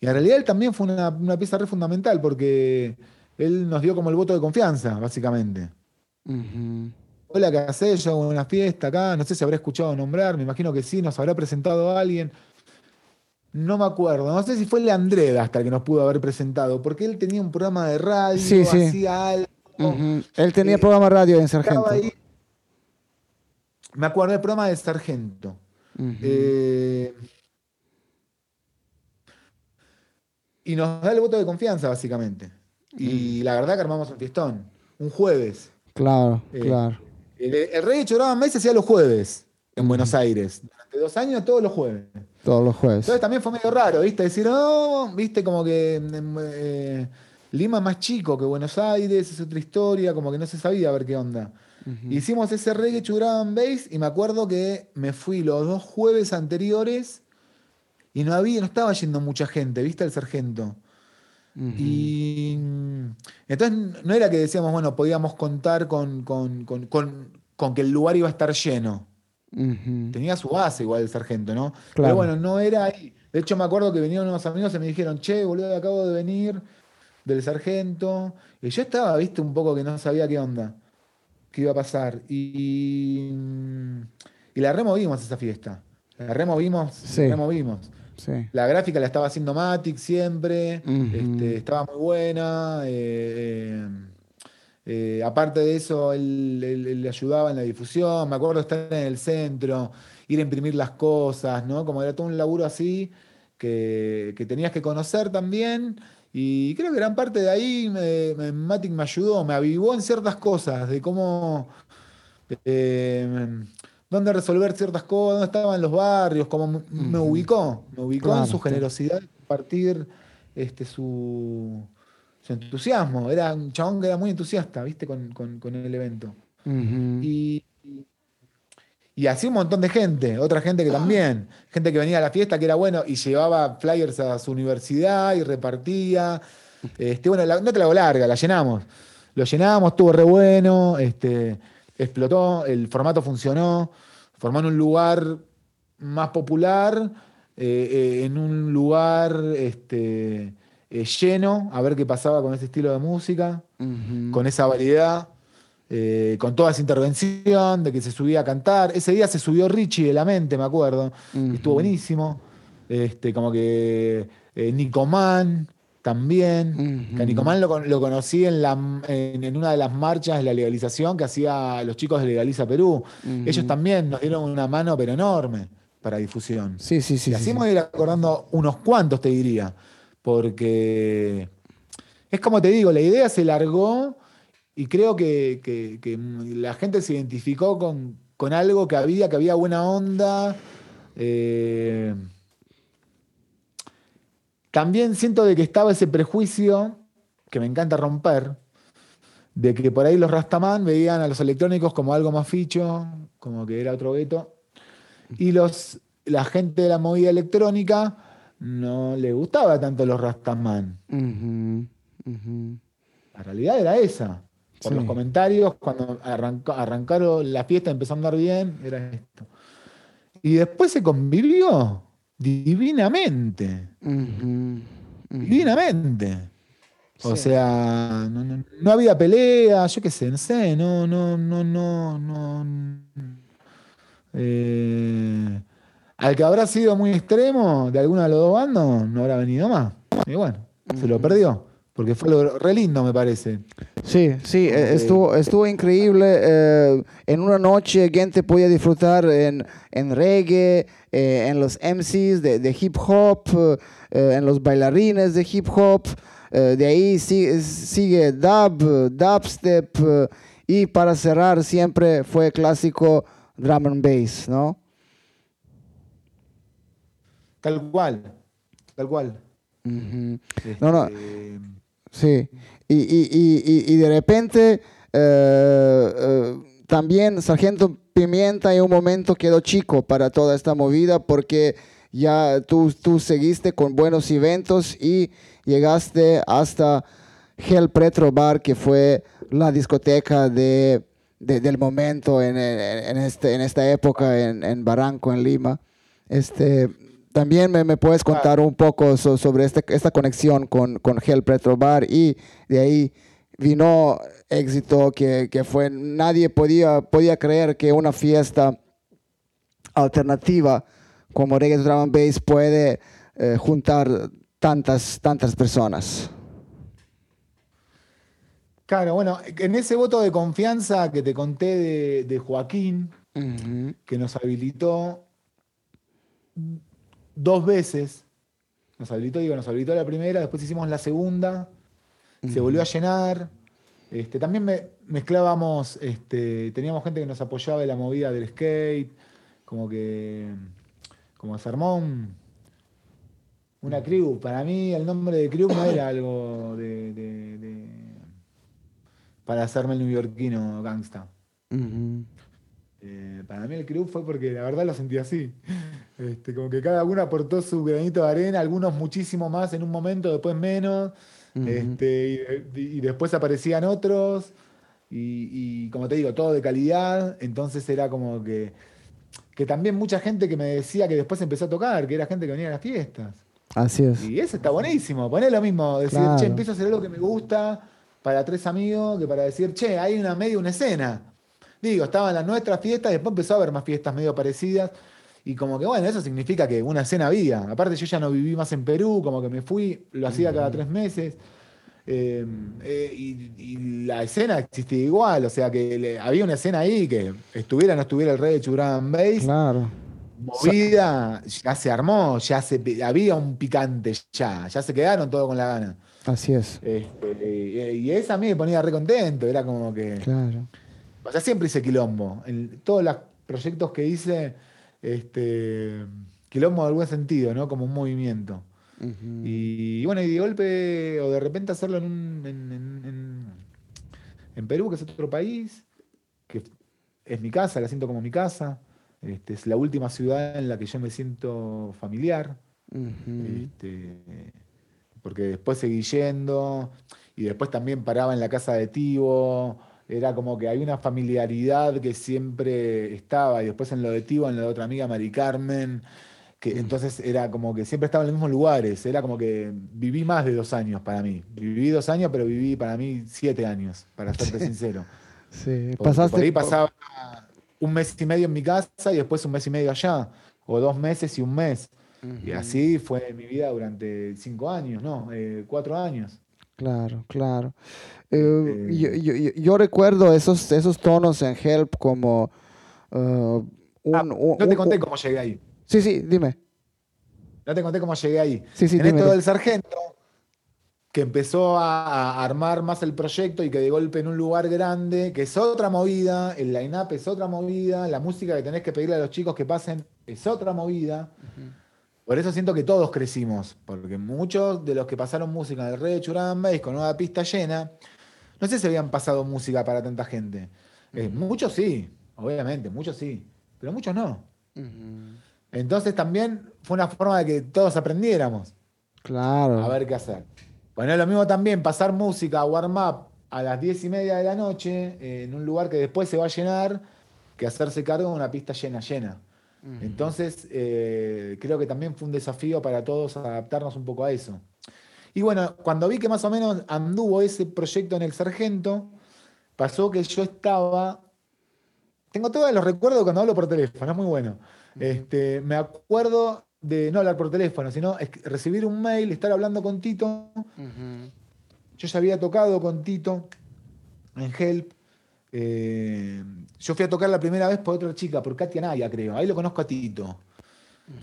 Y en realidad él también fue una, pieza re fundamental porque él nos dio como el voto de confianza, básicamente. Hola, ¿qué haces? Yo hago una fiesta acá, no sé si habrá escuchado nombrar, me imagino que sí, nos habrá presentado a alguien. No me acuerdo, no sé si fue Leandreda hasta el que nos pudo haber presentado, porque él tenía un programa de radio, hacía algo. Él tenía programa de radio en Sargento. Me acuerdo del programa de Sargento. Eh, y nos da el voto de confianza, básicamente. Y la verdad que armamos un fiestón. Un jueves. Claro, eh, claro. El, Rey de Choraba Mes hacía los jueves en Buenos Aires. Durante dos años, todos los jueves. Todos los jueves. Entonces también fue medio raro, ¿viste? Decir, no, viste, como que eh, Lima más chico que Buenos Aires, es otra historia, como que no se sabía a ver qué onda. Hicimos ese reggae drum bass y me acuerdo que me fui los dos jueves anteriores y no había, no estaba yendo mucha gente, ¿viste? El sargento. Y entonces no era que decíamos, bueno, podíamos contar con, con, que el lugar iba a estar lleno. Tenía su base igual el sargento, ¿no? Pero bueno, no era ahí. De hecho, me acuerdo que venían unos amigos y me dijeron, che, boludo, acabo de venir del sargento. Y yo estaba, viste, un poco que no sabía qué onda que iba a pasar. Y, y la removimos esa fiesta. La removimos, removimos. La gráfica la estaba haciendo Matic siempre, este, estaba muy buena. eh, eh, eh, aparte de eso, él, él- él le ayudaba en la difusión. Me acuerdo estar en el centro, ir a imprimir las cosas, ¿no? Como era todo un laburo así que, que tenías que conocer también. Y creo que gran parte de ahí me, me- Matic me ayudó, me avivó en ciertas cosas, de cómo. eh, dónde resolver ciertas cosas, dónde estaban los barrios, cómo me, ubicó, me ubicó Claro, en su generosidad de compartir este, su, su entusiasmo. Era un chabón que era muy entusiasta, ¿viste? Con, con- con el evento. Y, y así un montón de gente, otra gente que también, gente que venía a la fiesta que era bueno y llevaba flyers a su universidad y repartía. Este, bueno, la- no te la hago larga, la llenamos. Lo llenamos, estuvo re bueno, este, explotó, el formato funcionó, formó en un lugar más popular, eh, eh, en un lugar este, eh, lleno, a ver qué pasaba con ese estilo de música con esa variedad, eh, con toda esa intervención de que se subía a cantar. Ese día se subió Richie de la mente, me acuerdo. Estuvo buenísimo. Este, como que eh, Nicomán también. Que a Nicomán lo, lo conocí en, la, en, en una de las marchas de la legalización que hacía los chicos de Legaliza Perú. Ellos también nos dieron una mano, pero enorme, para difusión. Sí, sí, sí. y sí, así sí. me voy a ir acordando unos cuantos, te diría. Porque es como te digo, la idea se largó y creo que, que- la gente se identificó con, con algo que había, que había buena onda. eh, también siento de que estaba ese prejuicio que me encanta romper, de que por ahí los Rastaman veían a los electrónicos como algo más ficho, como que era otro gueto, y los, la gente de la movida electrónica no le gustaba tanto los Rastaman. La realidad era esa. Por Sí. los comentarios, cuando arrancó- arrancaron la fiesta, empezó a andar bien, era esto. Y después se convivió divinamente. Divinamente. O Sí. sea, no, no- no había pelea, yo qué sé, no sé, no, no, no, no, no. Eh, al que habrá sido muy extremo de alguno de los dos bandos, no habrá venido más. Y bueno, se lo perdió. Porque fue algo re lindo, me parece. Sí, sí, Ok. estuvo, estuvo increíble. eh, en una noche gente podía disfrutar en, en reggae, eh, en los MCs de, de hip hop, eh, en los bailarines de hip hop. de ahí si- sigue dub, dubstep. y para cerrar siempre fue clásico drum and bass, ¿no? Tal cual. Tal cual. No, no. Este, Sí, y, y- y- y- y de repente eh, eh, también Sargento Pimienta en un momento quedó chico para toda esta movida porque ya tú, tú seguiste con buenos eventos y llegaste hasta Hell Pretro Bar, que fue la discoteca de, de- del momento en, en- en este, en esta época en, en Barranco, en Lima. Este, también me, me puedes contar un poco so- sobre este- esta conexión con, con Hell Pretro Bar y de ahí vino éxito que, que fue, nadie podía, podía creer que una fiesta alternativa como Reggae Drum and Bass puede eh, juntar tantas, tantas personas. Claro, bueno, en ese voto de confianza que te conté de, de Joaquín, que nos habilitó dos veces, nos habilitó, digo, nos habilitó la primera, después hicimos la segunda, se volvió a llenar. Este, también me- mezclábamos, este, teníamos gente que nos apoyaba en la movida del skate, como que como se armó un- una crew. Para mí el nombre de crew no era algo de, de- de- para hacerme el neoyorquino gangsta. Eh, para mí el crew fue porque la verdad lo sentí así. Este, como que cada uno aportó su granito de arena, algunos muchísimo más en un momento, después menos. Este, y, y después aparecían otros. Y, y como te digo, todo de calidad. Entonces era como que, que también mucha gente que me decía que después empezó a tocar, que era gente que venía a las fiestas. Así es. Y eso está buenísimo. Poner lo mismo, decir, Claro. che, empiezo a hacer algo que me gusta para tres amigos, que para decir, che, hay una medio una escena. Digo, estaban las nuestras fiestas, después empezó a haber más fiestas medio parecidas. Y como que, bueno, eso significa que una escena había. Aparte, yo ya no viví más en Perú, como que me fui, lo hacía cada tres meses. Eh, eh, y, la escena existía igual, o sea que había una escena ahí que estuviera o no estuviera el rey de Churán Base. Claro. Movida, ya se armó, ya se, había un picante ya, ya se quedaron todos con la gana. Así es. Este, y, esa a mí me ponía re contento, era como que. Claro. O sea, siempre hice quilombo. En todos los proyectos que hice, este, quilombo en algún sentido, ¿no? Como un movimiento. y, bueno, y de golpe, o de repente hacerlo en, un, en, Perú, que es otro país, que es mi casa, la siento como mi casa. Este, es la última ciudad en la que yo me siento familiar. este, porque después seguí yendo y después también paraba en la casa de Tivo. Era como que hay una familiaridad que siempre estaba. Y después en lo de Tivo, en lo de otra amiga, Mari Carmen. Que entonces era como que siempre estaba en los mismos lugares. Era como que viví más de dos años para mí. Viví dos años, pero viví para mí siete años, para serte sincero. Sí, pasaste. Por ahí pasaba un mes y medio en mi casa y después un mes y medio allá. O dos meses y un mes. Y así fue mi vida durante cinco años, ¿no? Eh, cuatro años. Claro, claro. Eh, este yo, recuerdo esos, esos tonos en Help como uh, ah, no te conté cómo llegué ahí. Sí, sí, dime. No te conté cómo llegué ahí. Sí, sí, en esto del sargento, que empezó a, armar más el proyecto y que de golpe en un lugar grande, que es otra movida, el line-up es otra movida, la música que tenés que pedirle a los chicos que pasen es otra movida. Por eso siento que todos crecimos, porque muchos de los que pasaron música en el Rey de Churán con una pista llena, no sé si habían pasado música para tanta gente. Eh, muchos sí, obviamente, muchos sí, pero muchos no. Entonces también fue una forma de que todos aprendiéramos. Claro. A ver qué hacer. Bueno, es lo mismo también pasar música, warm-up a las diez y media de la noche eh, en un lugar que después se va a llenar que hacerse cargo de una pista llena, llena. Entonces, eh, creo que también fue un desafío para todos adaptarnos un poco a eso. Y bueno, cuando vi que más o menos anduvo ese proyecto en el Sargento, pasó que yo estaba. Tengo todos los recuerdos cuando hablo por teléfono, es muy bueno. este, me acuerdo de no hablar por teléfono, sino recibir un mail, estar hablando con Tito. Yo ya había tocado con Tito en Help eh, yo fui a tocar la primera vez por otra chica, por Katia Naya, creo. Ahí lo conozco a Tito.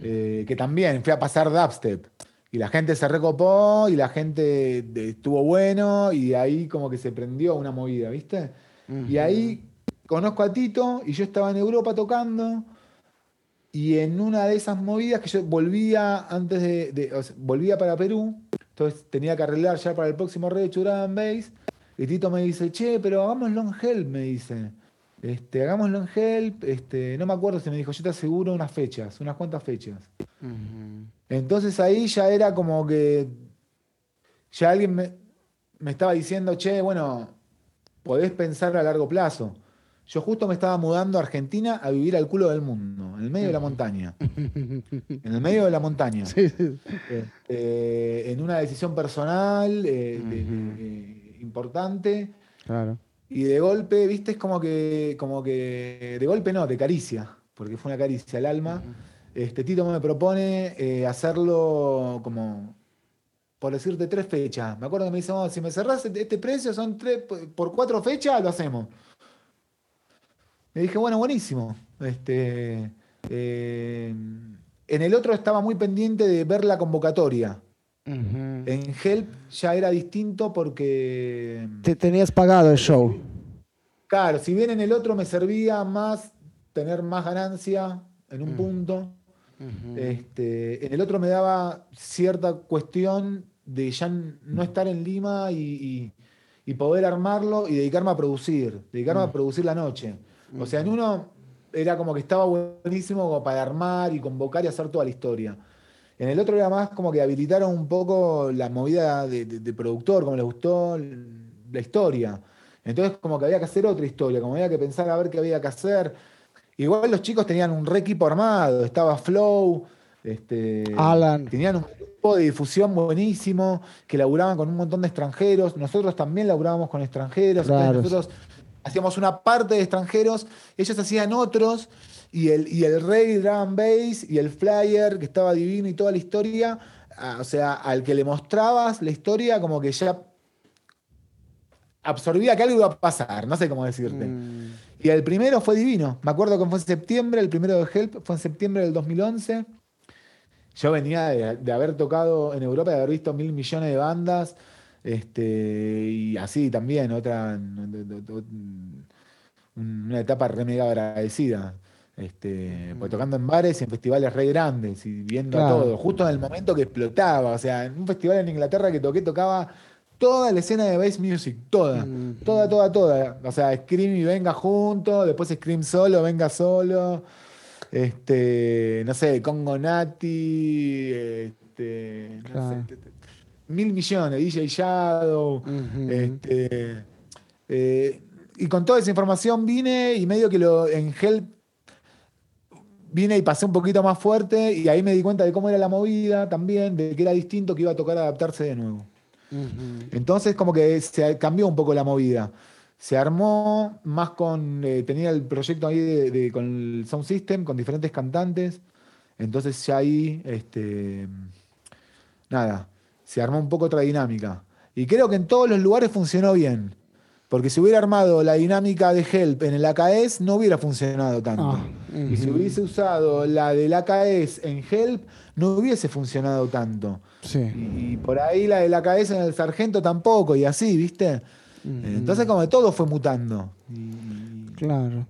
Eh, que también fui a pasar dubstep. Y la gente se recopó y la gente estuvo bueno y ahí como que se prendió una movida, ¿viste? Y ahí conozco a Tito y yo estaba en Europa tocando y en una de esas movidas que yo volvía antes de, volvía para Perú, entonces tenía que arreglar ya para el próximo Red Churán Base y Tito me dice, che, pero hagámoslo en help, me dice. Este, hagámoslo en help, este, no me acuerdo si me dijo, yo te aseguro unas fechas, unas cuantas fechas. Entonces ahí ya era como que ya alguien me, estaba diciendo, che, bueno, podés pensar a largo plazo. Yo justo me estaba mudando a Argentina a vivir al culo del mundo, en el medio de la montaña. En el medio de la montaña. Este, en una decisión personal, eh, importante. Claro. Y de golpe, viste, es como que, como que, de golpe no, de caricia, porque fue una caricia al alma. Este Tito me propone eh, hacerlo como, por decirte, tres fechas. Me acuerdo que me dice, si me cerrás este, este precio, son tres, por cuatro fechas, lo hacemos. Le dije, bueno, buenísimo. Este, eh, en el otro estaba muy pendiente de ver la convocatoria. En Help ya era distinto porque. Te tenías pagado el show. Claro, si bien en el otro me servía más tener más ganancia en un mm. punto, este, en el otro me daba cierta cuestión de ya no estar en Lima y, poder armarlo y dedicarme a producir, dedicarme a mm. producir la noche. O sea, en uno era como que estaba buenísimo para armar y convocar y hacer toda la historia. En el otro era más como que habilitaron un poco la movida de, productor, como les gustó la historia. Entonces como que había que hacer otra historia, como había que pensar a ver qué había que hacer. Igual los chicos tenían un re equipo armado, estaba Flow, este, Alan. Tenían un grupo de difusión buenísimo, que laburaban con un montón de extranjeros. Nosotros también laburábamos con extranjeros. Nosotros hacíamos una parte de extranjeros, ellos hacían otros y el, y el rey drum bass y el flyer que estaba divino y toda la historia, o sea, al que le mostrabas la historia como que ya absorbía que algo iba a pasar, no sé cómo decirte. Mm. Y el primero fue divino. Me acuerdo que fue en septiembre, el primero de Help fue en septiembre del 2011. Yo venía de, haber tocado en Europa, de haber visto mil millones de bandas. Este, y así también, otra. Una etapa re mega agradecida. Este, pues tocando en bares y en festivales re grandes y viendo todo, justo en el momento que explotaba. O sea, en un festival en Inglaterra que toqué, tocaba toda la escena de bass music, toda, toda, toda, toda. O sea, Scream y venga junto, después Scream solo, venga solo. Este, no sé, Congo Nati, este, no sé, mil millones, DJ Shadow, este, eh, y con toda esa información vine y medio que lo en Help vine y pasé un poquito más fuerte y ahí me di cuenta de cómo era la movida también, de que era distinto, que iba a tocar adaptarse de nuevo. Entonces como que se cambió un poco la movida. Se armó más con, eh, tenía el proyecto ahí de, con el Sound System, con diferentes cantantes. Entonces ya ahí, este, nada, se armó un poco otra dinámica. Y creo que en todos los lugares funcionó bien. Porque si hubiera armado la dinámica de Help en el AKS, no hubiera funcionado tanto. Ah, y si hubiese usado la del AKS en Help, no hubiese funcionado tanto. Y, por ahí la del AKS en el Sargento tampoco, y así, ¿viste? Entonces como que todo fue mutando. claro.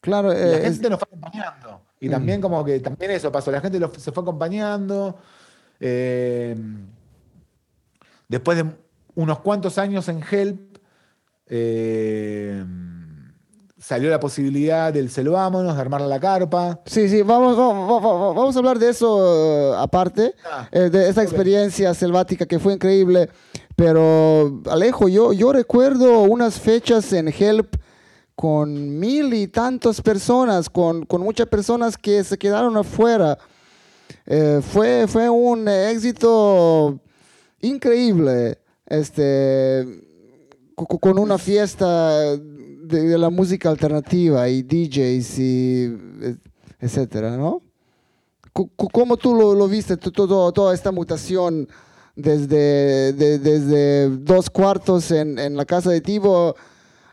Claro, la eh, gente nos fue acompañando. Y también como que también eso pasó, la gente se fue acompañando. Eh, después de unos cuantos años en Help, eh, salió la posibilidad del selvámonos, de armar la carpa. Sí, sí, vamos, vamos, a hablar de eso eh, aparte, ah, eh, de esa experiencia selvática que fue increíble. Pero Alejo, yo, yo recuerdo unas fechas en Help con mil y tantas personas, con, con muchas personas que se quedaron afuera. fue, fue un éxito increíble. Este, con una fiesta de, la música alternativa y DJs y etcétera, ¿no? ¿Cómo tú lo, viste, toda esta mutación desde, dos cuartos en, la casa de Tibo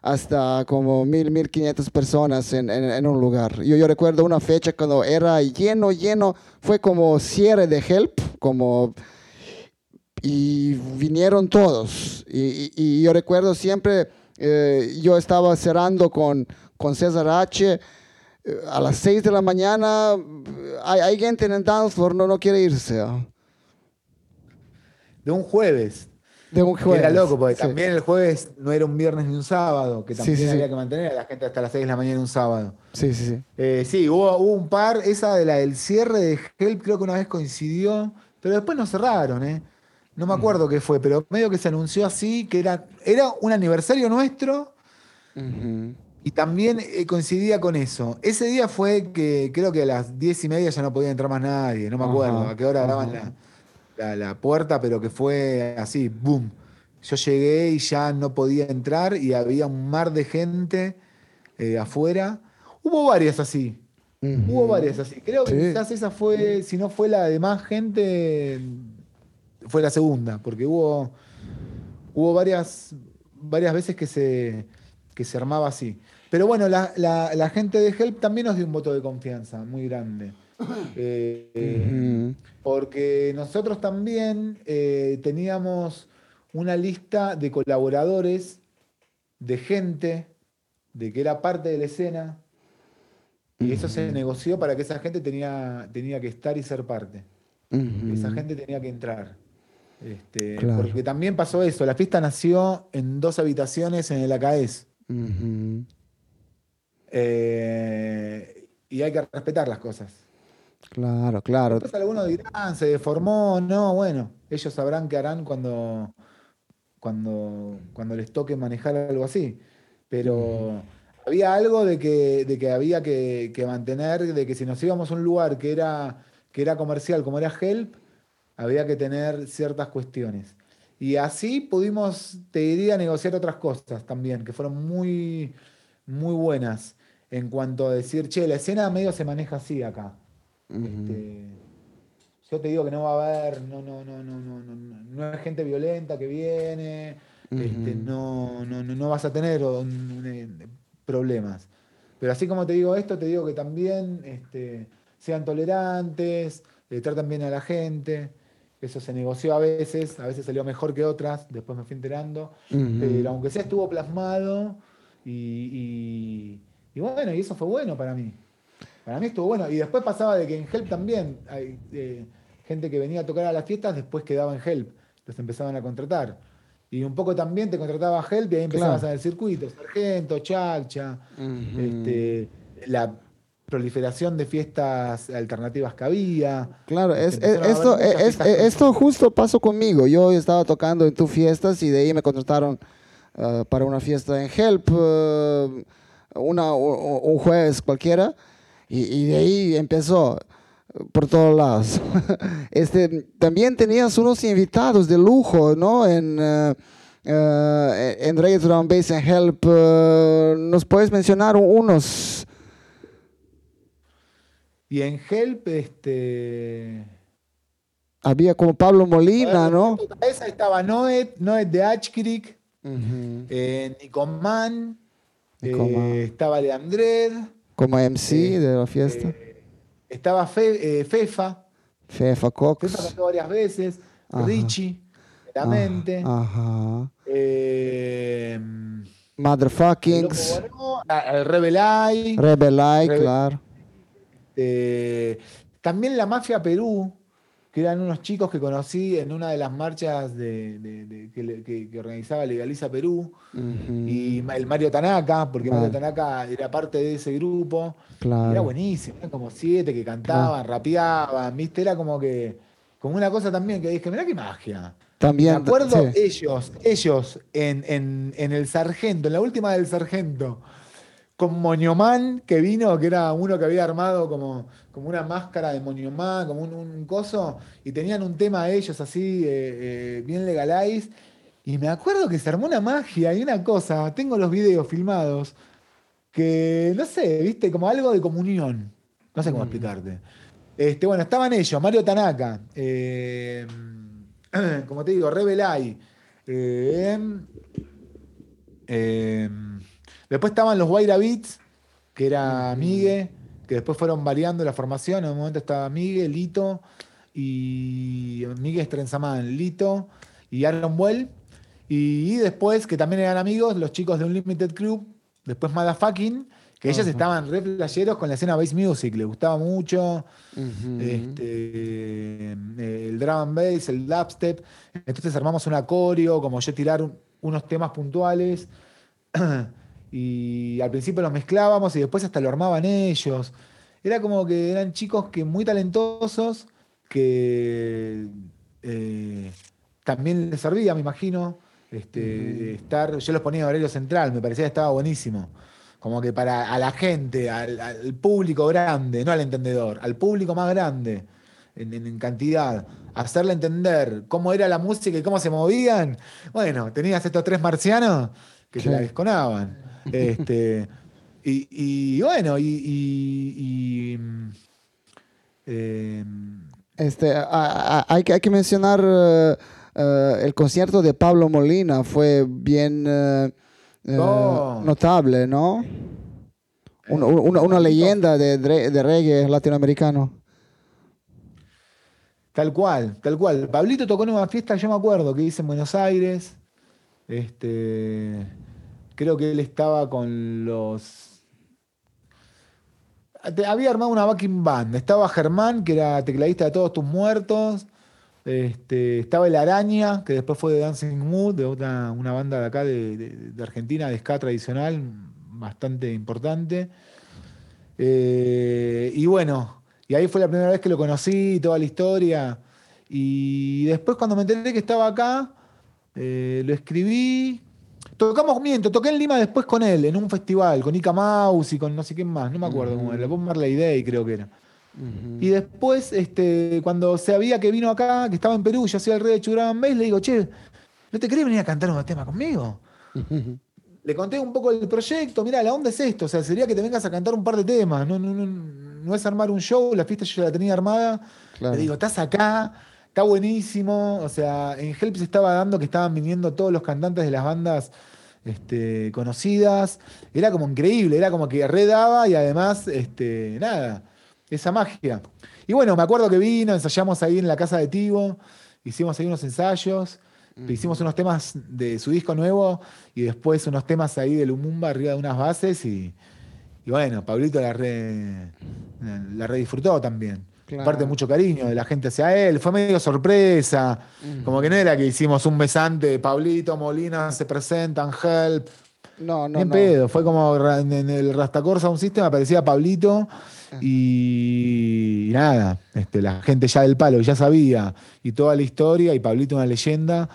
hasta como mil, mil quinientas personas en, en, un lugar? Yo, yo recuerdo una fecha cuando era lleno, lleno, fue como cierre de Help, como y vinieron todos. Y, yo recuerdo siempre, eh, yo estaba cerrando con, con César H. Eh, a las 6 de la mañana, hay, hay gente en el dance no, no quiere irse. De un jueves. De un jueves. Era loco, porque también el jueves no era un viernes ni un sábado, que también había que mantener a la gente hasta las 6 de la mañana un sábado. Sí, sí, sí. Eh, sí, hubo, hubo, un par, esa de la del cierre de Help creo que una vez coincidió, pero después no cerraron, ¿eh? No me acuerdo qué fue, pero medio que se anunció así, que era, era un aniversario nuestro y también eh, coincidía con eso. Ese día fue que creo que a las diez y media ya no podía entrar más nadie, no me acuerdo a qué hora daban la, puerta, pero que fue así, boom. Yo llegué y ya no podía entrar y había un mar de gente eh, afuera. Hubo varias así. Hubo varias así. Creo que quizás esa fue, si no fue la de más gente, fue la segunda, porque hubo, hubo varias, varias veces que se, que se armaba así. Pero bueno, la, gente de Help también nos dio un voto de confianza muy grande. Eh, porque nosotros también eh, teníamos una lista de colaboradores, de gente, de que era parte de la escena, y eso se negoció para que esa gente tenía, tenía que estar y ser parte. Esa gente tenía que entrar. Este, porque también pasó eso, la fiesta nació en dos habitaciones en el AKS. Eh, y hay que respetar las cosas. Claro, claro. Después algunos dirán, se deformó, no, bueno, ellos sabrán qué harán cuando, cuando, cuando les toque manejar algo así. Pero había algo de que, de que había que, que, mantener, de que si nos íbamos a un lugar que era, que era comercial, como era Help, había que tener ciertas cuestiones. Y así pudimos, te diría, negociar otras cosas también, que fueron muy, muy buenas. en cuanto a decir, che, la escena medio se maneja así acá. Este, yo te digo que no va a haber, no, no, no, no, no, no, no es gente violenta que viene, este, no, no, no, vas a tener problemas. Pero así como te digo esto, te digo que también este, sean tolerantes, eh, traten bien a la gente. Eso se negoció a veces, a veces salió mejor que otras, después me fui enterando. Pero aunque sea estuvo plasmado y, bueno, y eso fue bueno para mí. Para mí estuvo bueno. Y después pasaba de que en Help también hay eh, gente que venía a tocar a las fiestas, después quedaba en Help. Los empezaban a contratar. Y un poco también te contrataba Help y ahí empezabas a el circuito, Sargento, Chalcha, este, la proliferación de fiestas alternativas que había. Claro, es, esto, esto justo pasó conmigo. Yo estaba tocando en tus fiestas y de ahí me contrataron uh, para una fiesta en Help, uh, una, un jueves cualquiera, y, de ahí empezó por todos lados. este, también tenías unos invitados de lujo, ¿no? En, uh, en Bass en Help. ¿Nos puedes mencionar unos? Y en Help, este. Había como Pablo Molina, ¿no? Esa estaba Noet, Noet de eh, Nicoman, eh, estaba Leandred. Como MC eh, de la fiesta. estaba Fefa. Fefa Cox. Fefa varias veces. Richie, claramente. Ajá. Eh, Motherfuckings. El Rebelai. Rebelai, claro. Este, también la Mafia Perú, que eran unos chicos que conocí en una de las marchas de, que, organizaba Legaliza Perú, y el Mario Tanaka, porque Mario Tanaka era parte de ese grupo, era buenísimo, eran como siete que cantaban, rapeaban, ¿viste? Era como que, como una cosa también que dije, mirá qué magia. También, Me acuerdo ellos, ellos en, en el Sargento, en la última del Sargento, con Moñomán, que vino, que era uno que había armado como, como una máscara de Moñomán, como un, coso, y tenían un tema ellos así, eh, eh, bien legalize. Y me acuerdo que se armó una magia y una cosa, tengo los videos filmados, que no sé, viste, como algo de comunión. No sé cómo mm. explicarte. Este, bueno, estaban ellos, Mario Tanaka, eh, como te digo, Rebelay. Después estaban los Guaira Beats, que era Migue, que después fueron variando la formación. En un momento estaba Migue, Lito y Migue Strenzamán, Lito y Aaron Well. Y, después, que también eran amigos, los chicos de Unlimited Crew, después Motherfucking, que ellos estaban re playeros con la escena bass music, les gustaba mucho este, el drum and bass, el dubstep. Entonces armamos un acorio, como yo tirar unos temas puntuales. y al principio los mezclábamos y después hasta lo armaban ellos. Era como que eran chicos que muy talentosos, que eh, también les servía, me imagino, este, estar. Yo los ponía en horario central, me parecía que estaba buenísimo. Como que para a la gente, al, público grande, no al entendedor, al público más grande en, cantidad, hacerle entender cómo era la música y cómo se movían. Bueno, tenías estos tres marcianos que se la desconaban. Este, y, bueno, y. Em, este, hay, que, hay que mencionar eh, eh, el concierto de Pablo Molina, fue bien eh, notable, ¿no? Una, leyenda de, de reggae latinoamericano. Tal cual, tal cual. Pablito tocó en una fiesta, yo me acuerdo, que hice en Buenos Aires. Este, Creo que él estaba con los. Había armado una backing band. Estaba Germán, que era tecladista de Todos Tus Muertos. Este, estaba El Araña, que después fue de Dancing Mood, de otra, una banda de acá de, Argentina, de ska tradicional, bastante importante. Eh, y bueno, y ahí fue la primera vez que lo conocí, toda la historia. Y después cuando me enteré que estaba acá, eh, lo escribí, Tocamos, miento, toqué en Lima después con él, en un festival, con Ica Mouse y con no sé quién más, no me acuerdo cómo era, Bob Marley Day creo que era. Y después, este, cuando sabía que vino acá, que estaba en Perú, yo hacía el rey de Churaban Bass, le digo, che, ¿no te querés venir a cantar un tema conmigo? le conté un poco el proyecto, mira, la onda es esto, o sea, sería que te vengas a cantar un par de temas, no, no, no, no es armar un show, la fiesta yo ya la tenía armada, le digo, estás acá, está buenísimo, o sea, en Help se estaba dando que estaban viniendo todos los cantantes de las bandas este, conocidas, era como increíble, era como que redaba y además, este, nada, esa magia. Y bueno, me acuerdo que vino, ensayamos ahí en la casa de Tivo, hicimos ahí unos ensayos. Hicimos unos temas de su disco nuevo y después unos temas ahí de Lumumba arriba de unas bases y, bueno, Pablito la re, la disfrutó también. Aparte mucho cariño de la gente hacia él, fue medio sorpresa, como que no era que hicimos un besante, Pablito, Molina se presentan, help. No, no, Bien pedo, fue como en el Rastacorsa un sistema aparecía Pablito y, nada, este, la gente ya del palo ya sabía y toda la historia y Pablito una leyenda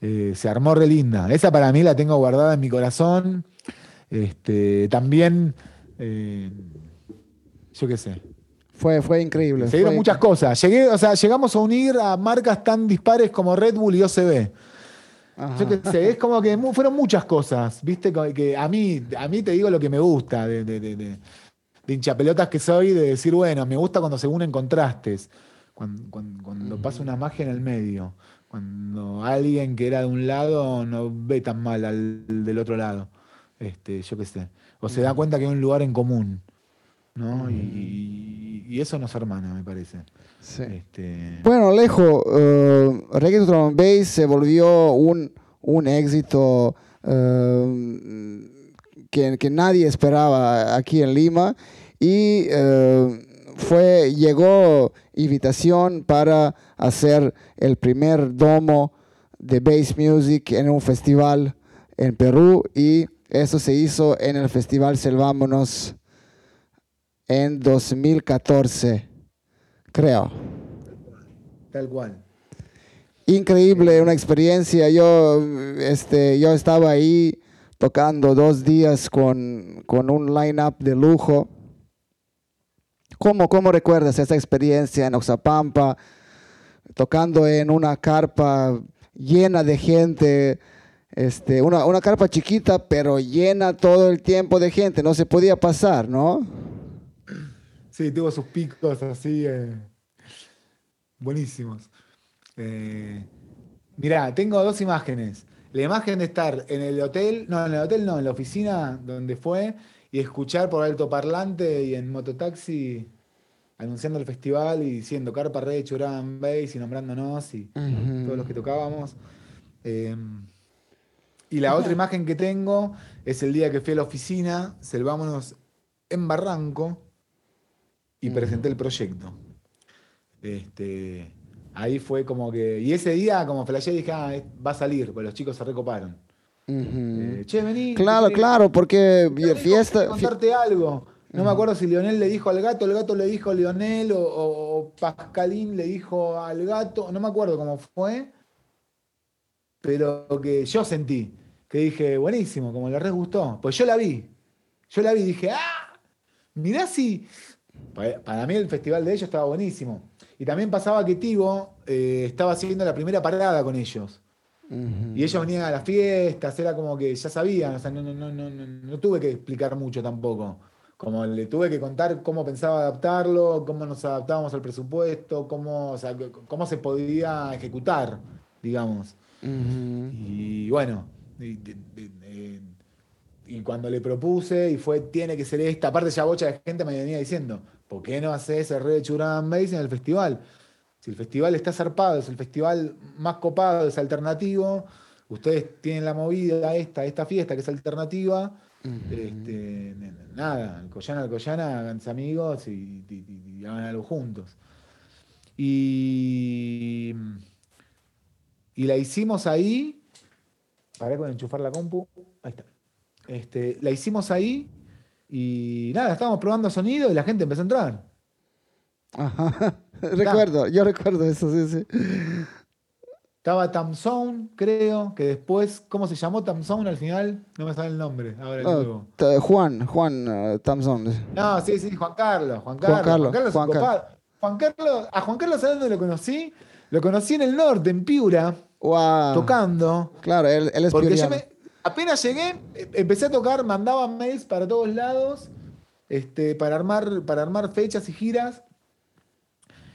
eh, se armó re linda. Esa para mí la tengo guardada en mi corazón. Este, también, eh, yo qué sé. Fue, fue increíble. Se dieron muchas cosas. Llegué, o sea, llegamos a unir a marcas tan dispares como Red Bull y OCB. Yo qué sé, es como que fueron muchas cosas, ¿viste? Que a mí, a mí te digo lo que me gusta de, de, de, de hinchapelotas que soy, de decir, bueno, me gusta cuando se unen contrastes, cuando, cuando pasa una magia en el medio. Cuando alguien que era de un lado no ve tan mal al del otro lado. Este, yo qué sé. O se da cuenta que hay un lugar en común. ¿No? Y, eso nos hermana, me parece. Este... Bueno, Alejo, uh, Reggae Drum Bass se volvió un, un éxito eh, que, que, nadie esperaba aquí en Lima y eh, fue, llegó invitación para hacer el primer domo de bass music en un festival en Perú y eso se hizo en el Festival Selvámonos en 2014, creo. Tal cual. Increíble, una experiencia. Yo, este, yo estaba ahí tocando dos días con, con un line-up de lujo ¿Cómo, ¿Cómo recuerdas esa experiencia en Oxapampa, tocando en una carpa llena de gente? Este, una, una, carpa chiquita, pero llena todo el tiempo de gente, no se podía pasar, ¿no? Sí, tuvo sus picos así, eh, buenísimos. Eh, mirá, tengo dos imágenes. La imagen de estar en el hotel, no, en el hotel no, en la oficina donde fue, y escuchar por altoparlante y en mototaxi anunciando el festival y diciendo Carpa Red, Churán Bass y nombrándonos y todos los que tocábamos. Em, y la otra imagen que tengo es el día que fui a la oficina, selvámonos en Barranco y presenté el proyecto. Este, ahí fue como que. Y ese día, como flashé, dije, ah, va a salir, pues los chicos se recoparon. Eh, che, vení. Claro, claro, porque fiesta. contarte algo. No me acuerdo si Lionel le dijo al gato, el gato le dijo a Lionel o, Pascalín le dijo al gato, no me acuerdo cómo fue, pero que yo sentí, que dije, buenísimo, como le re gustó. Pues yo la vi, yo la vi y dije, ¡ah! Mirá si. Para mí el festival de ellos estaba buenísimo. Y también pasaba que Tivo eh, estaba haciendo la primera parada con ellos. Y ellos venían a las fiestas, era como que ya sabían, o sea, no, no, no, no, tuve que explicar mucho tampoco. Como le tuve que contar cómo pensaba adaptarlo, cómo nos adaptábamos al presupuesto, cómo, cómo se podía ejecutar, digamos. Y bueno, y, cuando le propuse y fue, tiene que ser esta, aparte ya bocha de gente me venía diciendo, ¿por qué no haces el Red Churan Base en el festival? Si el festival está zarpado, es el festival más copado, es alternativo, ustedes tienen la movida esta, esta fiesta que es alternativa, este, nada, Alcoyana, Alcoyana, háganse amigos y, hagan algo juntos. Y, y la hicimos ahí, paré con enchufar la compu, ahí está. Este, la hicimos ahí y nada, estábamos probando sonido y la gente empezó a entrar. Ajá. recuerdo, yo recuerdo eso, sí, sí. Estaba Tamson, creo, que después, ¿cómo se llamó Tamson al final? No me sale el nombre, ahora oh, Juan, Juan uh. No, sí, sí, Juan Carlos, Juan Carlos. Juan Carlos, Juan Carlos, Juan Carlos, a Juan Carlos, ¿sabes dónde lo conocí? Lo conocí en el norte, en Piura, tocando. Claro, él, él es Porque yo apenas llegué, eh, empecé a tocar, mandaba mails para todos lados, este, para, armar, para armar fechas y giras.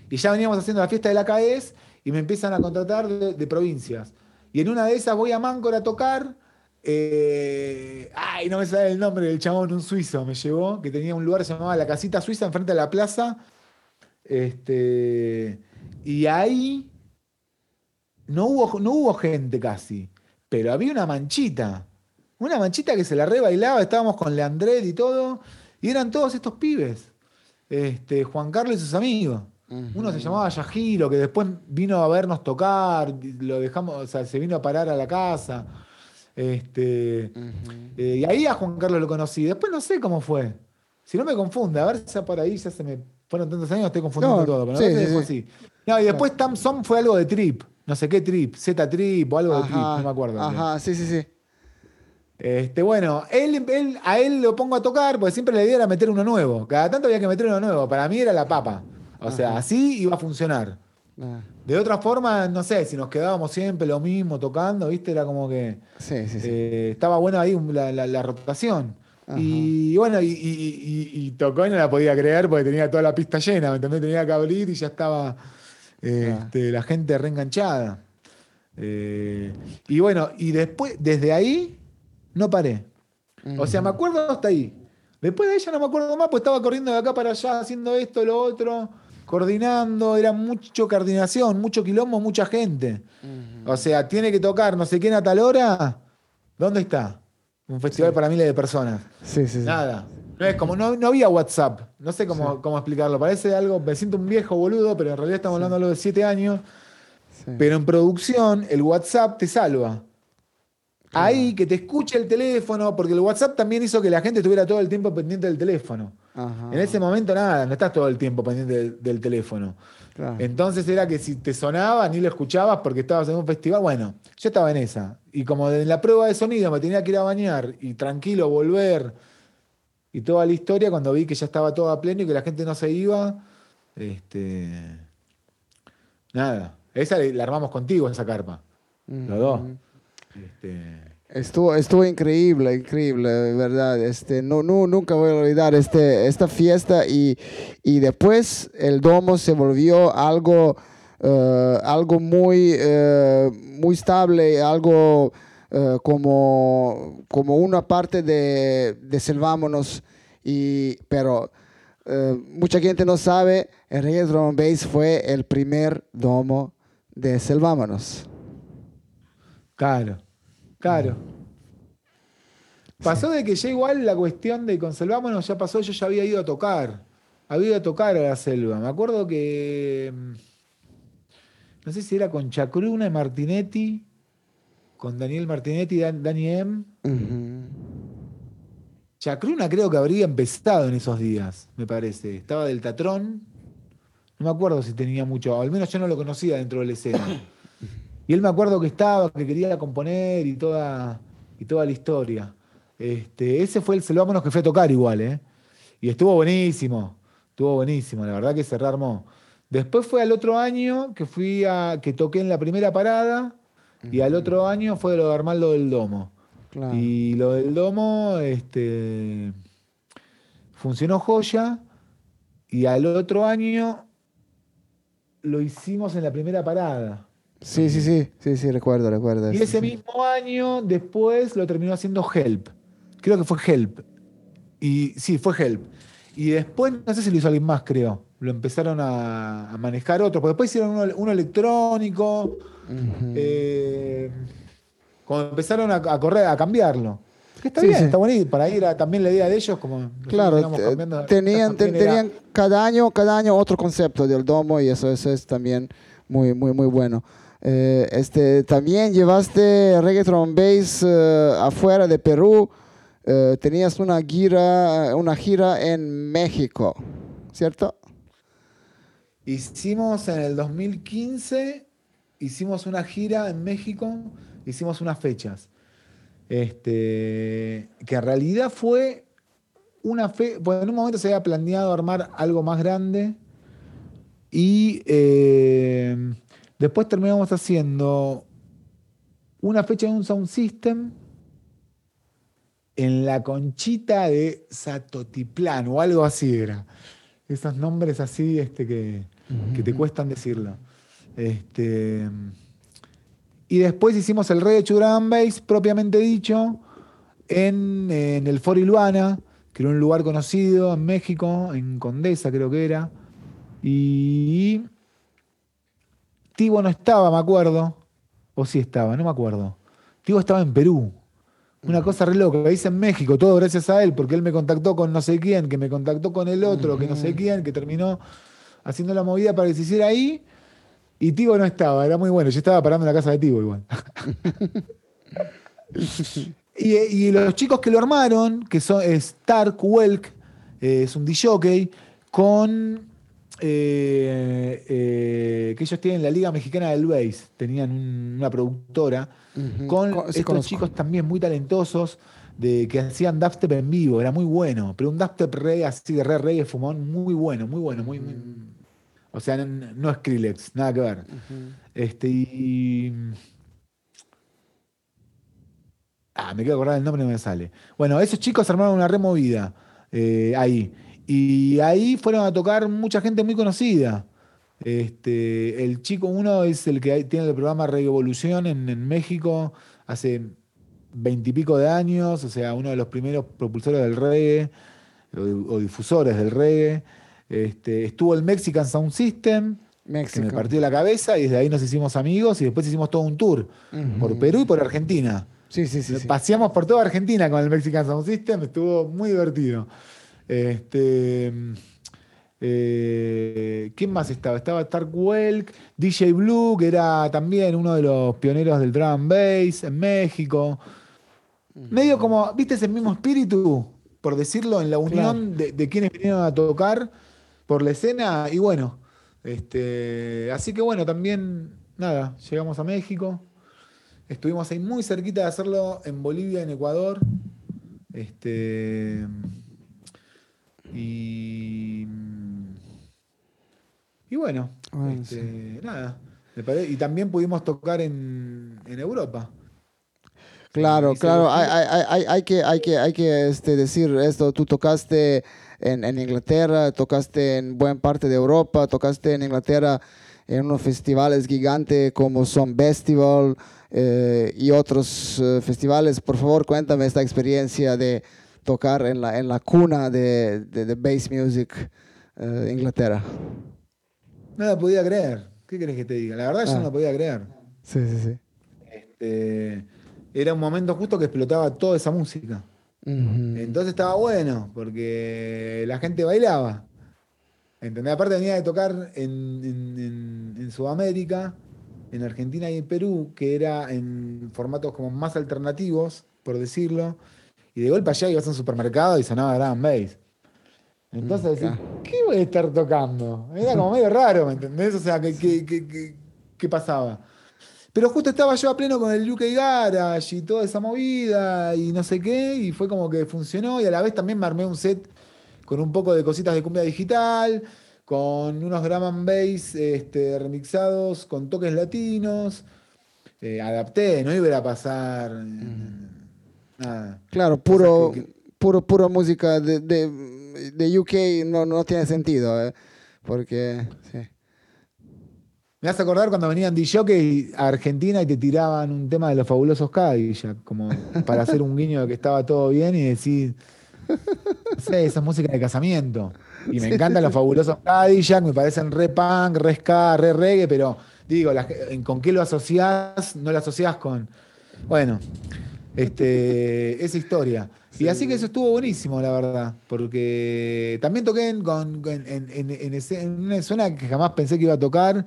Y ya veníamos haciendo la fiesta de la CAES y me empiezan a contratar de, provincias. Y en una de esas voy a Máncora a tocar. Eh, ay, no me sale el nombre del chabón, un suizo me llevó, que tenía un lugar que se llamaba La Casita Suiza, enfrente de la plaza. Este, y ahí no hubo, no hubo gente casi, pero había una manchita. Una manchita que se la rebailaba, estábamos con Leandret y todo, y eran todos estos pibes. Este, Juan Carlos y sus amigos. Uno se llamaba Yajiro, que después vino a vernos tocar, lo dejamos, o sea, se vino a parar a la casa. Este, eh, y ahí a Juan Carlos lo conocí. Después no sé cómo fue. Si no me confunde, a ver si por ahí ya se me fueron tantos años, estoy confundiendo todo. Pero no así. No, y después Tam Som fue algo de trip. No sé qué trip, Z trip o algo de trip, no me acuerdo. Ajá, sí, sí, sí. Este, bueno, él, a él lo pongo a tocar porque siempre la idea era meter uno nuevo. Cada tanto había que meter uno nuevo. Para mí era la papa. O sea, así iba a funcionar. Ah. De otra forma, no sé, si nos quedábamos siempre lo mismo tocando, ¿viste? Era como que. Sí, sí, sí. Eh, estaba bueno ahí la, rotación. Y bueno, y, tocó y no la podía creer porque tenía toda la pista llena, ¿me entendés? Tenía que abrir y ya estaba este, la gente reenganchada. Eh, y bueno, y después, desde ahí, no paré. O sea, me acuerdo hasta ahí. Después de ella no me acuerdo más, pues estaba corriendo de acá para allá, haciendo esto, lo otro, coordinando, era mucho coordinación, mucho quilombo, mucha gente. O sea, tiene que tocar no sé quién a tal hora. ¿Dónde está? Un festival para miles de personas. Sí, sí, Nada. No es como, no, había WhatsApp. No sé cómo, cómo explicarlo. Parece algo, me siento un viejo boludo, pero en realidad estamos hablando de algo de siete años. Pero en producción, el WhatsApp te salva. Ahí que te escuche el teléfono, porque el WhatsApp también hizo que la gente estuviera todo el tiempo pendiente del teléfono. En ese momento nada, no estás todo el tiempo pendiente del, teléfono. Entonces era que si te sonaba ni lo escuchabas porque estabas en un festival, bueno, yo estaba en esa. Y como en la prueba de sonido me tenía que ir a bañar y tranquilo volver y toda la historia, cuando vi que ya estaba todo a pleno y que la gente no se iba, este, nada, esa la armamos contigo, esa carpa, los dos. Este... Estuvo, estuvo increíble, increíble, verdad. Este, no, no, nunca voy a olvidar este, esta fiesta y, y después el domo se volvió algo, uh, algo muy, uh, muy estable, algo uh, como, como una parte de, de Selvámonos. Y, pero mucha gente no sabe, el Reyes Drum Base fue el primer domo de Selvámonos. Claro. Claro. Pasó de que ya igual la cuestión de conservámonos ya pasó, yo ya había ido a tocar. Había ido a tocar a la selva. Me acuerdo que. Mm, no sé si era con Chacruna y Martinetti, con Daniel Martinetti y Dani M. Chacruna creo que habría empezado en esos días, me parece. Estaba del Tatrón. No me acuerdo si tenía mucho, al menos yo no lo conocía dentro de la escena. Y él me acuerdo que estaba, que quería componer y toda, y toda la historia. Este, ese fue el Selvámonos que fue a tocar igual, ¿eh? Y estuvo buenísimo, estuvo buenísimo, la verdad que se rearmó. Después fue al otro año que fui a, que toqué en la primera parada, y al otro año fue lo de armar lo del domo. Y lo del domo, este, funcionó joya, y al otro año lo hicimos en la primera parada. Sí, sí, sí, sí, sí, recuerdo, recuerdo. Y ese mismo año después lo terminó haciendo Help. Creo que fue Help. Y sí, fue Help. Y después, no sé si lo hizo alguien más, creo. Lo empezaron a, manejar otros. Porque después hicieron uno, electrónico. Eh, como empezaron a, correr, a cambiarlo. Que está bien, está bonito. Para ir a, también la idea de ellos, como claro, tenían, tenían cada año, cada año otro concepto del domo y eso, eso es también muy, muy, muy bueno. Eh, este, también llevaste Reggaeton Base eh, afuera de Perú. Eh, tenías una gira, una gira en México, ¿cierto? Hicimos en el 2015, hicimos una gira en México, hicimos unas fechas. Este, que en realidad fue una fe, bueno, en un momento se había planeado armar algo más grande y Después terminamos haciendo una fecha en un sound system en la conchita de Satotiplán o algo así era. Esos nombres así este, que, que te cuestan decirlo. Este, y después hicimos el Reggae Drum Bass, propiamente dicho, en, en el Foro Ilvana, que era un lugar conocido en México, en Condesa creo que era. Y Tibo no estaba, me acuerdo. O sí estaba, no me acuerdo. Tibo estaba en Perú. Una cosa re loca, hice en México, todo gracias a él, porque él me contactó con no sé quién, que me contactó con el otro, que no sé quién, que terminó haciendo la movida para que se hiciera ahí. Y Tibo no estaba, era muy bueno. Yo estaba parando en la casa de Tibo igual. y, los chicos que lo armaron, que son Stark Welk, eh, es un DJ, con eh, eh, que ellos tienen la Liga Mexicana del Bass, tenían una productora, con estos chicos también muy talentosos, de, que hacían dubstep en vivo, era muy bueno, pero un dubstep reggae así de re reggae fumón, muy bueno, muy bueno, muy, o sea, no, es Skrillex, nada que ver. Este y Ah, me quiero acordar el nombre y no me sale. Bueno, esos chicos armaron una removida eh, ahí. Y ahí fueron a tocar mucha gente muy conocida. Este, el chico uno es el que tiene el programa Revolución en, en México hace veintipico de años, o sea, uno de los primeros propulsores del reggae o, difusores del reggae. Este, estuvo el Mexican Sound System, que me partió la cabeza y desde ahí nos hicimos amigos y después hicimos todo un tour por Perú y por Argentina. Sí, sí, sí, Paseamos por toda Argentina con el Mexican Sound System, estuvo muy divertido. Este, eh, ¿Quién más estaba? Estaba Stark Welk, DJ Blue, que era también uno de los pioneros del drum and bass en México. Medio como, ¿viste ese mismo espíritu? Por decirlo, en la unión de, quienes vinieron a tocar por la escena. Y bueno, este, así que bueno, también, nada, llegamos a México. Estuvimos ahí muy cerquita de hacerlo en Bolivia, en Ecuador. Este. Y. Y bueno, este, nada. Y también pudimos tocar en, Europa. Claro, claro, hay, que, hay que, hay que este, decir esto, tú tocaste en, Inglaterra, tocaste en buena parte de Europa, tocaste en Inglaterra en unos festivales gigantes como son Festival eh, y otros eh, festivales. Por favor, cuéntame esta experiencia de tocar en la, en la cuna de, de, bass music uh, Inglaterra. No la podía creer. ¿Qué querés que te diga? La verdad yo no ah. la podía creer. Sí, sí, sí. Este, era un momento justo que explotaba toda esa música. Entonces estaba bueno, porque la gente bailaba. ¿Entendés? Aparte venía de tocar en, en, en, Sudamérica, en Argentina y en Perú, que era en formatos como más alternativos, por decirlo. Y de golpe allá ibas a un supermercado y sonaba Drum Bass. Entonces decís, ¿qué voy a estar tocando? Era como medio raro, ¿me entendés? O sea, ¿qué, pasaba? Pero justo estaba yo a pleno con el UK Garage y toda esa movida y no sé qué, y fue como que funcionó y a la vez también me armé un set con un poco de cositas de cumbia digital, con unos drum and bass este, remixados con toques latinos. Eh, adapté, no iba a pasar. Claro, puro, puro, puro música de, de, UK no, no tiene sentido, ¿eh? porque... Me vas a acordar cuando venían DJ a Argentina y te tiraban un tema de los fabulosos Cadillac, como para hacer un guiño de que estaba todo bien y decir, no sé, esa es música de casamiento. Y me encantan los fabulosos Cadillac, me parecen re punk, re ska, re reggae, pero digo, ¿con qué lo asociás? No lo asociás con. Bueno, este, esa historia. Y así que eso estuvo buenísimo, la verdad, porque también toqué en, en, una zona que jamás pensé que iba a tocar,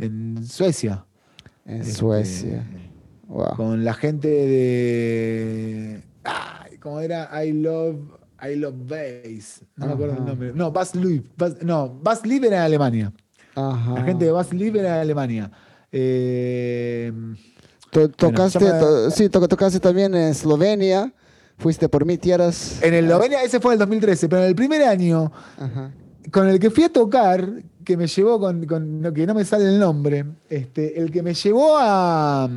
en Suecia. En Suecia. Wow. Con la gente de... Ay, ¿Cómo era? I Love... I Love Bass. No me acuerdo el nombre. No, Bass Live. no, Bass Live era en Alemania. La gente de Bass Live era en Alemania. Eh, tocaste, sí, tocaste también en Eslovenia, fuiste por mi tierras. En Eslovenia, ese fue el 2013, pero en el primer año, con el que fui a tocar, que me llevó con, que no me sale el nombre, este, el que me llevó a,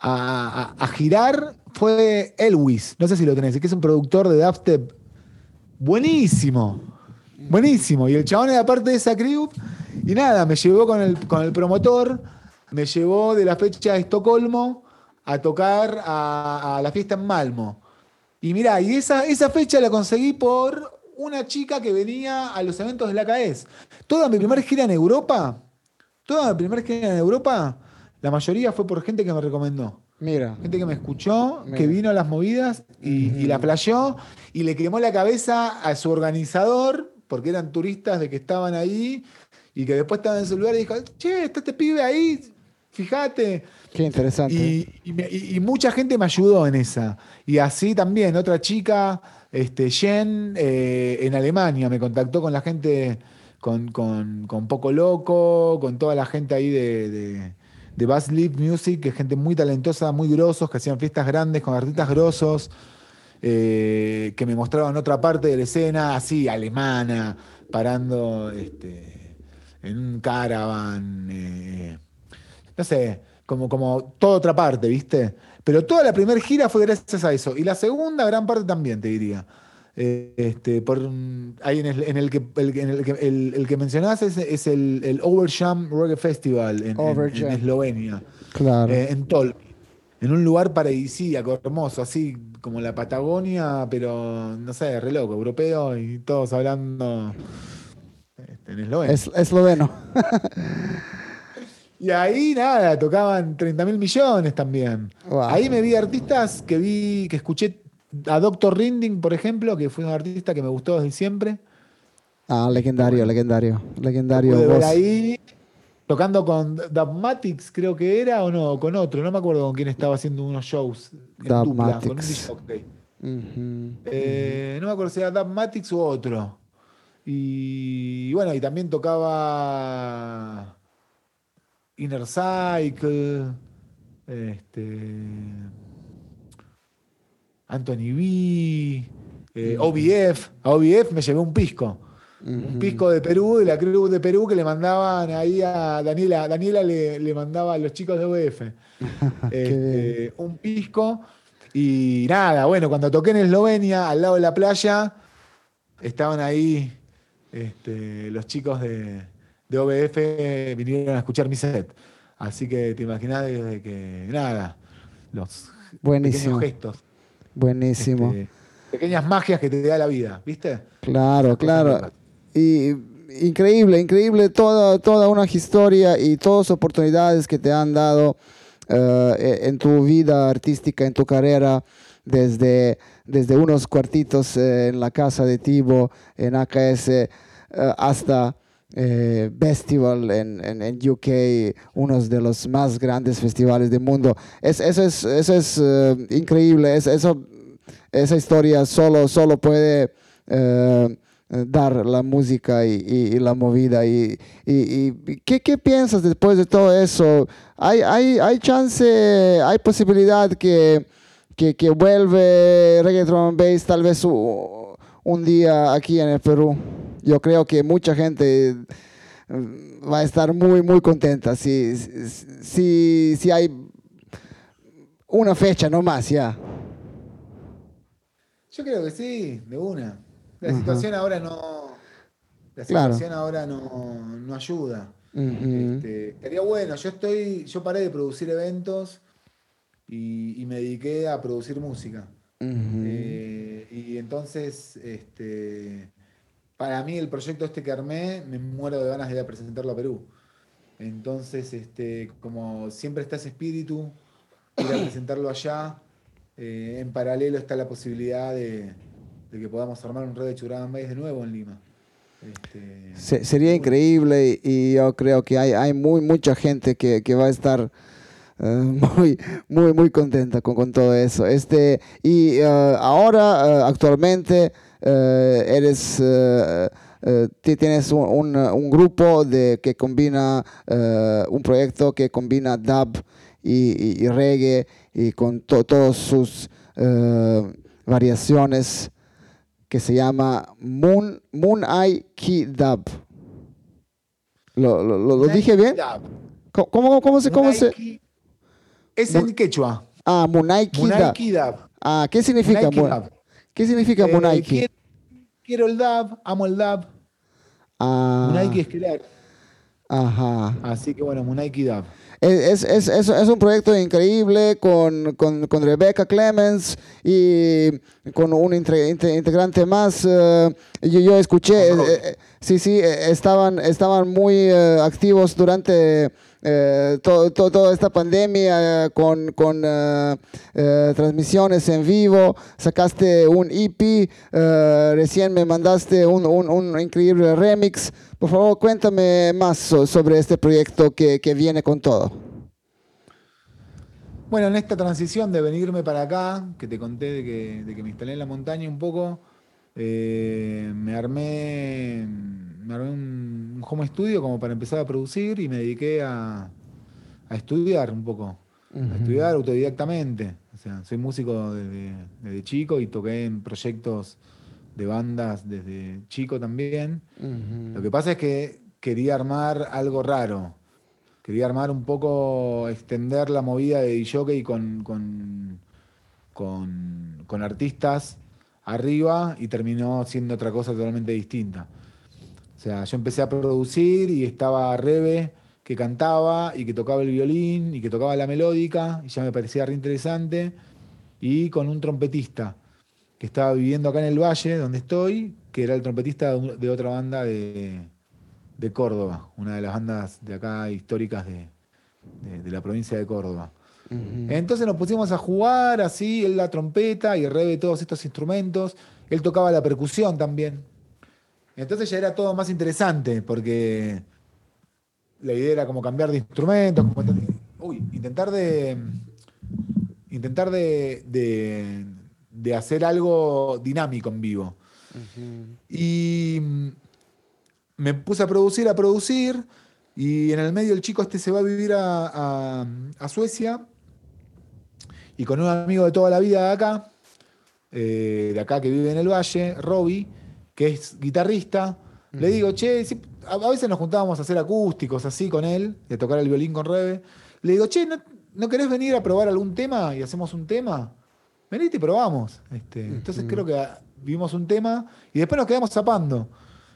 a, girar fue Elwis. No sé si lo tenés, que es un productor de dubstep buenísimo. Buenísimo. Y el chabón era parte de esa crew. Y nada, me llevó con el, con el promotor, me llevó de la fecha de Estocolmo a tocar a, la fiesta en Malmo. Y mirá, y esa, esa fecha la conseguí por una chica que venía a los eventos de la CAES. Toda mi primera gira en Europa, toda mi primera gira en Europa, la mayoría fue por gente que me recomendó. Mira. Gente que me escuchó, que vino a las movidas y, la playó y le quemó la cabeza a su organizador, porque eran turistas de que estaban ahí y que después estaban en su lugar y dijo, che, está este pibe ahí, fíjate. Qué interesante. Y, mucha gente me ayudó en esa. Y así también, otra chica, este, Jen, eh, en Alemania, me contactó con la gente, con, Poco Loco, con toda la gente ahí de de Bass Live Music, que es gente muy talentosa, muy grosos, que hacían fiestas grandes con artistas grosos, eh, que me mostraban otra parte de la escena, así, alemana, parando este, en un caravan, eh, no sé, como, como toda otra parte, ¿viste? Pero toda la primera gira fue gracias a eso. Y la segunda gran parte también, te diría. Eh, este, por, ahí en el, en el que, el, en el, que el, que mencionás es, es el, Overjam Reggae Festival en, en, Eslovenia. Claro. Eh, en Tol. En un lugar paradisíaco, hermoso, así como la Patagonia, pero no sé, re loco, europeo y todos hablando este, en esloveno. Es, esloveno. y ahí nada, tocaban 30 mil millones también. Ahí me vi artistas que vi, que escuché a Doctor Rinding, por ejemplo, que fue un artista que me gustó desde siempre. Ah, legendario, legendario, legendario. Ver ahí tocando con Dubmatics, creo que era, o no, con otro, no me acuerdo con quién estaba haciendo unos shows en dupla, con un eh, no me acuerdo si era Dubmatics u otro. Y, bueno, y también tocaba Inner Cycle, este, Anthony B, eh, OBF. A OBF me llevé un pisco. Un pisco de Perú, de la Cruz de Perú, que le mandaban ahí a Daniela. Daniela le, mandaba a los chicos de OBF este, un pisco. Y nada, bueno, cuando toqué en Eslovenia, al lado de la playa, estaban ahí este, los chicos de, de OBF, vinieron a escuchar mi set. Así que te imaginas desde que, nada, los pequeños gestos. Buenísimo. Este, pequeñas magias que te da la vida, ¿viste? Claro, claro. Y increíble, increíble toda, toda una historia y todas oportunidades que te han dado eh, e, en tu vida artística, en tu carrera, desde, desde unos cuartitos eh, en la casa de Tibo, en AKS, eh, hasta eh, festival en, en, UK, uno de los más grandes festivales del mundo. Es, eso es, eso es eh, increíble, es, eso, esa historia solo, solo puede eh, dar la música y, la movida. Y, y, ¿qué, ¿qué, piensas después de todo eso? ¿Hay, hay, hay chance, hay posibilidad que, que, que vuelve Reggaeton Bass tal vez un día aquí en el Perú? Yo creo que mucha gente mm, va a estar muy, muy contenta si, si, si hay una fecha nomás ya. Yo creo que sí, de una. La situación ahora no. La situación ahora no, ayuda. Este, estaría bueno. Yo estoy. Yo paré de producir eventos y, me dediqué a producir música. Eh, y entonces, este para mí el proyecto este que armé, me muero de ganas de ir a presentarlo a Perú. Entonces, este, como siempre está ese espíritu, ir a presentarlo allá. Eh, en paralelo está la posibilidad de, que podamos armar un red de Churán de nuevo en Lima. Este, sería increíble y yo creo que hay, hay muy, mucha gente que, va a estar eh, muy, muy, muy contenta con, todo eso. Este, y eh, ahora, actualmente, eres, eh, eh, tienes un, un, grupo de, que combina, un proyecto que combina dub y, reggae y con todas sus variaciones que se llama Moon, Moon Eye Key Dub. ¿Lo, lo, lo, dije bien? ¿Cómo, cómo, se, cómo se, Es en quechua. Ah, Munaiki Dab. Munaiki Dab. Ah, ¿qué significa? ¿Qué significa Eh, Munaiki? quiero, quiero el dab, amo el dab. Ah, Munaiki es querer. Ajá. Así que bueno, Munaiki dab. Es, es, es, es un proyecto increíble con, con, con Rebecca Clemens y con un integrante más. eh, yo, yo escuché, Sí, sí, eh, estaban, estaban muy eh, activos durante eh, to- to- toda esta pandemia eh, con, con eh, eh, transmisiones en vivo. Sacaste un EP, recién me mandaste un, un, un increíble remix. Por favor, cuéntame más so- sobre este proyecto que, que viene con todo. Bueno, en esta transición de venirme para acá, que te conté de que, de que me instalé en la montaña un poco, eh, me armé, me armé un, home studio como para empezar a producir y me dediqué a, a estudiar un poco, a estudiar autodidactamente. O sea, soy músico desde, desde chico y toqué en proyectos de bandas desde chico también. Lo que pasa es que quería armar algo raro. Quería armar un poco, extender la movida de DJ con, con, con, con artistas arriba y terminó siendo otra cosa totalmente distinta. O sea, yo empecé a producir y estaba Rebe que cantaba y que tocaba el violín y que tocaba la melódica y ya me parecía re interesante. Y con un trompetista que estaba viviendo acá en el Valle, donde estoy, que era el trompetista de, otra banda de, de Córdoba, una de las bandas de acá históricas de- de la provincia de Córdoba. Entonces nos pusimos a jugar así, él la trompeta y Rebe todos estos instrumentos, él tocaba la percusión también. Entonces ya era todo más interesante, porque la idea era como cambiar de instrumentos, como intentar- uy, intentar de intentar de, de- de hacer algo dinámico en vivo. Y me puse a producir, a producir, y en el medio el chico este se va a vivir a, a- a Suecia, y con un amigo de toda la vida de acá, eh, de acá que vive en el Valle, Robbie, que es guitarrista, le digo, che, si- a, a veces nos juntábamos a hacer acústicos así con él, de tocar el violín con Rebe. Le digo, che, ¿no, no querés venir a probar algún tema y hacemos un tema? Venite y probamos. Este, Entonces creo que ah, vimos un tema y después nos quedamos zapando.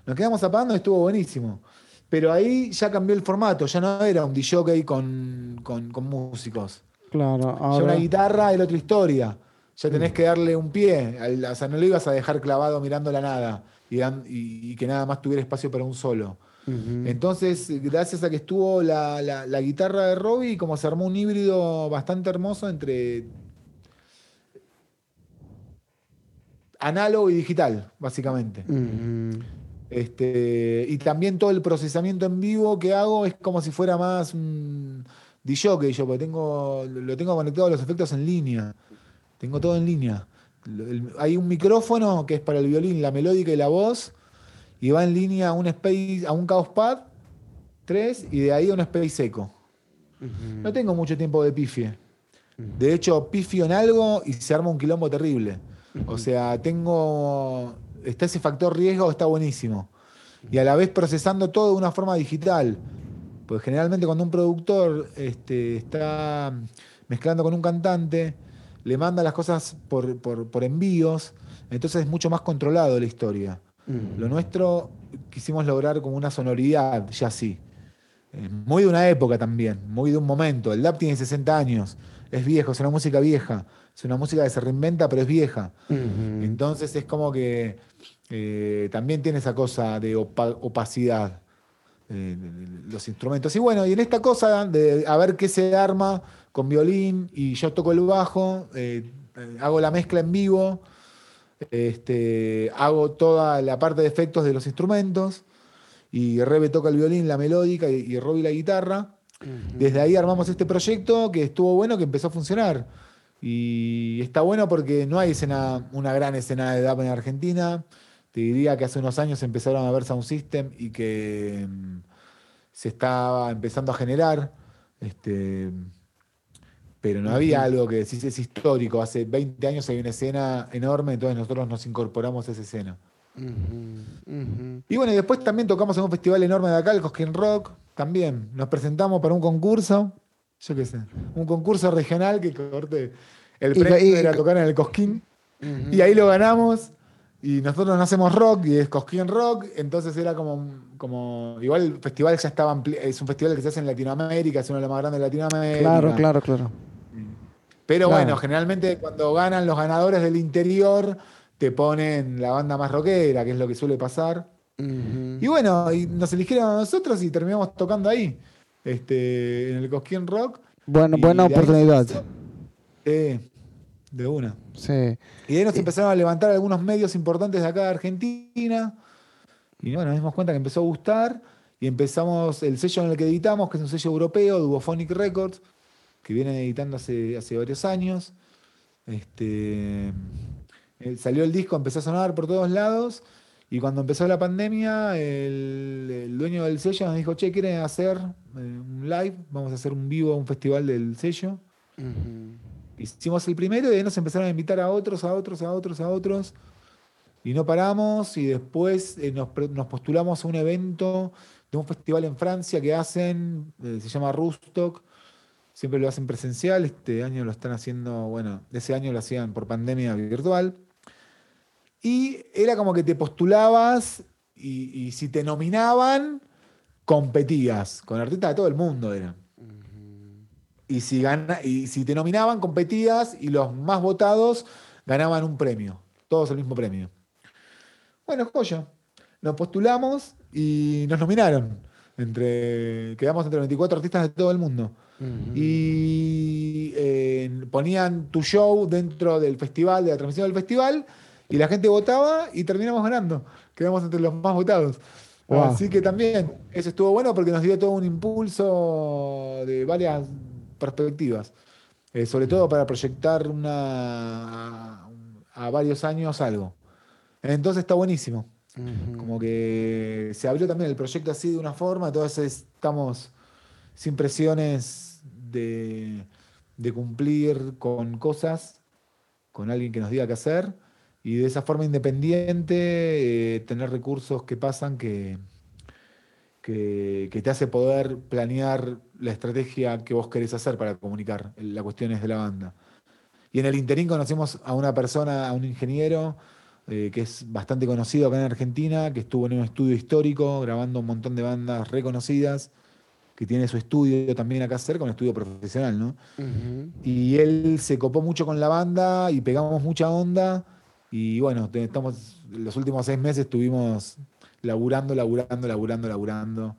Nos quedamos zapando y estuvo buenísimo. Pero ahí ya cambió el formato, ya no era un DJ con, con, con músicos. Claro, Ya ahora. una guitarra era otra historia. Ya tenés que darle un pie. O sea, no lo ibas a dejar clavado mirando la nada y, que nada más tuviera espacio para un solo. Entonces, gracias a que estuvo la, la- la guitarra de Robbie, como se armó un híbrido bastante hermoso entre análogo y digital, básicamente. Este, y también todo el procesamiento en vivo que hago es como si fuera más un DJ yo, porque tengo, lo tengo conectado a los efectos en línea. Tengo todo en línea. El- hay un micrófono que es para el violín, la melódica y la voz, y va en línea a un space, a un Chaos Pad 3 y de ahí a un space seco. No tengo mucho tiempo de pifie. De hecho, pifio en algo y se arma un quilombo terrible. O sea, tengo. Está ese factor riesgo, está buenísimo. Y a la vez procesando todo de una forma digital. Pues generalmente cuando un productor este, está mezclando con un cantante, le manda las cosas por, por- por envíos, entonces es mucho más controlado la historia. Lo nuestro quisimos lograr como una sonoridad, ya sí. Muy de una época también, muy de un momento. El DAP tiene 60 años, es viejo, es una música vieja, es una música que se reinventa, pero es vieja. Entonces es como que eh, también tiene esa cosa de opa- opacidad eh, los instrumentos. Y bueno, y en esta cosa de a ver qué se arma con violín y yo toco el bajo, eh, eh, hago la mezcla en vivo, este, hago toda la parte de efectos de los instrumentos y Rebe toca el violín, la melódica y, y Robbie la guitarra. Desde ahí armamos este proyecto que estuvo bueno, que empezó a funcionar. Y está bueno porque no hay escena, una gran escena de DAP en Argentina. Te diría que hace unos años empezaron a ver Sound System y que mm, se estaba empezando a generar. Este, pero no había algo que decís es histórico. Hace 20 años hay una escena enorme, entonces nosotros nos incorporamos a esa escena. Y bueno, y después también tocamos en un festival enorme de acá, el Cosquín Rock, también. Nos presentamos para un concurso yo qué sé, un concurso regional que corte. El premio era tocar en el Cosquín. Y ahí lo ganamos. Y nosotros no hacemos rock y es Cosquín Rock. Entonces era como, como. Igual el festival ya estaba. Es un festival que se hace en Latinoamérica, es uno de los más grandes de Latinoamérica. Claro, claro, claro. Pero bueno, generalmente cuando ganan los ganadores del interior, te ponen la banda más rockera, que es lo que suele pasar. Y bueno, y nos eligieron a nosotros y terminamos tocando ahí, este, en el Cosquín Rock. Bueno, buena oportunidad. De una. Sí. Y ahí nos empezaron a levantar algunos medios importantes de acá de Argentina. Y bueno, nos dimos cuenta que empezó a gustar. Y empezamos el sello en el que editamos, que es un sello europeo, Duophonic Records, que viene editando hace, hace varios años. Este, eh, salió el disco, empezó a sonar por todos lados. Y cuando empezó la pandemia, el, dueño del sello nos dijo, che, ¿quieren hacer eh, un live? Vamos a hacer un vivo, un festival del sello. Hicimos el primero y ahí nos empezaron a invitar a otros, a otros, a otros, a otros. Y no paramos y después eh, nos, postulamos a un evento de un festival en Francia que hacen, se llama Rustock. Siempre lo hacen presencial, este año lo están haciendo, bueno, ese año lo hacían por pandemia virtual. Y era como que te postulabas y, si te nominaban, competías. Con artistas de todo el mundo eran. Y, si y si te nominaban, competías y los más votados ganaban un premio. Todos el mismo premio. Bueno, joya. Nos postulamos y nos nominaron. Entre, quedamos entre 24 artistas de todo el mundo. Y eh, ponían tu show dentro del festival, de la transmisión del festival, y la gente votaba y terminamos ganando. Quedamos entre los más votados. Así que también eso estuvo bueno porque nos dio todo un impulso de varias perspectivas. Eh, sobre todo para proyectar una, a, varios años algo. Entonces está buenísimo. Como que se abrió también el proyecto así de una forma, entonces estamos sin presiones de, de cumplir con cosas, con alguien que nos diga qué hacer y de esa forma independiente eh, tener recursos que pasan que, que, te hace poder planear la estrategia que vos querés hacer para comunicar las cuestiones de la banda. Y en el interín conocimos a una persona, a un ingeniero eh, que es bastante conocido acá en Argentina, que estuvo en un estudio histórico grabando un montón de bandas reconocidas, que tiene su estudio también acá cerca, un estudio profesional, ¿no? Y él se copó mucho con la banda y pegamos mucha onda y bueno, estamos, los últimos seis meses estuvimos laburando, laburando, laburando, laburando.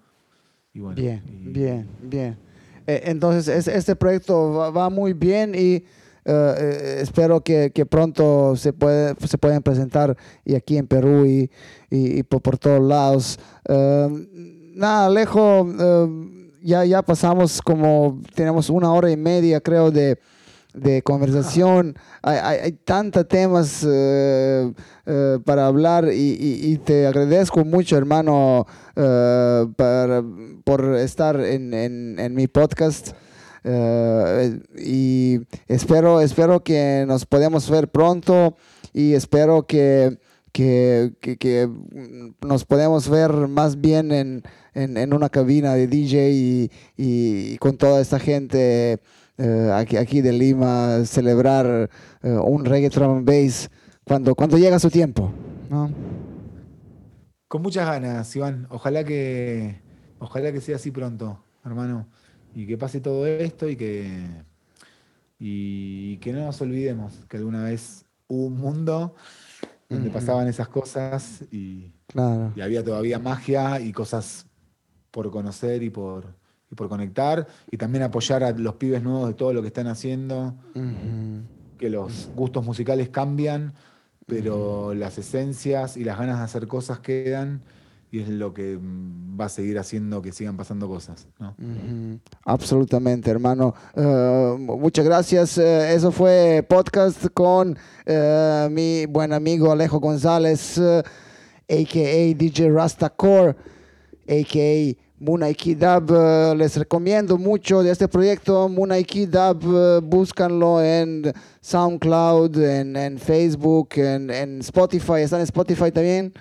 Y bueno, bien, bien, bien. Eh, entonces, este proyecto va, muy bien y eh, espero que, pronto se, puede, se pueden presentar y aquí en Perú y, y, por, todos lados. nada, Alejo, ya, ya pasamos como, tenemos una hora y media creo de, de conversación. Hay, hay, tantos temas eh, eh, para hablar y, te agradezco mucho, hermano, eh, por estar en, en, mi podcast. y espero, espero que nos podamos ver pronto y espero que, que, que, nos podemos ver más bien en, en, en una cabina de DJ y con toda esta gente eh, aquí, aquí de Lima celebrar eh, un reggae drum bass cuando, cuando llega su tiempo. Con muchas ganas, Iván. Ojalá que, ojalá que sea así pronto, hermano. Y que pase todo esto y que, y que no nos olvidemos que alguna vez hubo un mundo donde pasaban esas cosas y, y había todavía magia y cosas por conocer y por, y por conectar y también apoyar a los pibes nuevos de todo lo que están haciendo, que los gustos musicales cambian, pero las esencias y las ganas de hacer cosas quedan y es lo que va a seguir haciendo que sigan pasando cosas. Absolutamente, hermano. Eh, muchas gracias. Eh, eso fue podcast con eh, mi buen amigo Alejo González, a.k.a. DJ Rastacore, a.k.a. Munaiki Dub, eh, les recomiendo mucho de este proyecto. Munaiki Dub, uh, búscanlo en SoundCloud, en, Facebook, en, Spotify. ¿Están en Spotify también?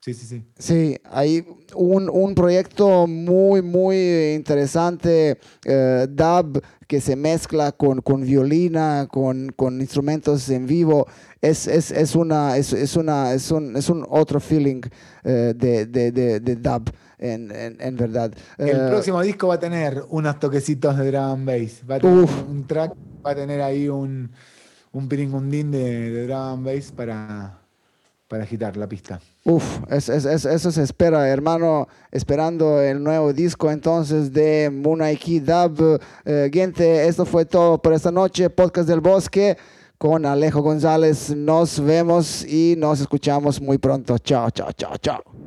Sí, sí, sí. Sí, hay un, un proyecto muy, muy interesante, eh, dub, que se mezcla con, con violina, con, con instrumentos en vivo. Es, es, es, una, es, es, una, es, un, es un otro feeling eh, de, de, de, de dub, en, en, en verdad. El Eh, próximo disco va a tener unos toquecitos de drum and bass. Va a tener Uf. un track, va a tener ahí un, un piringundín de, de drum and bass para, para agitar la pista. Uf, es- es- es- eso se espera, hermano. Esperando el nuevo disco entonces de Munaiki Dub. Eh, gente, esto fue todo por esta noche. Podcast del Bosque con Alejo González. Nos vemos y nos escuchamos muy pronto. Chao, chao, chao, chao.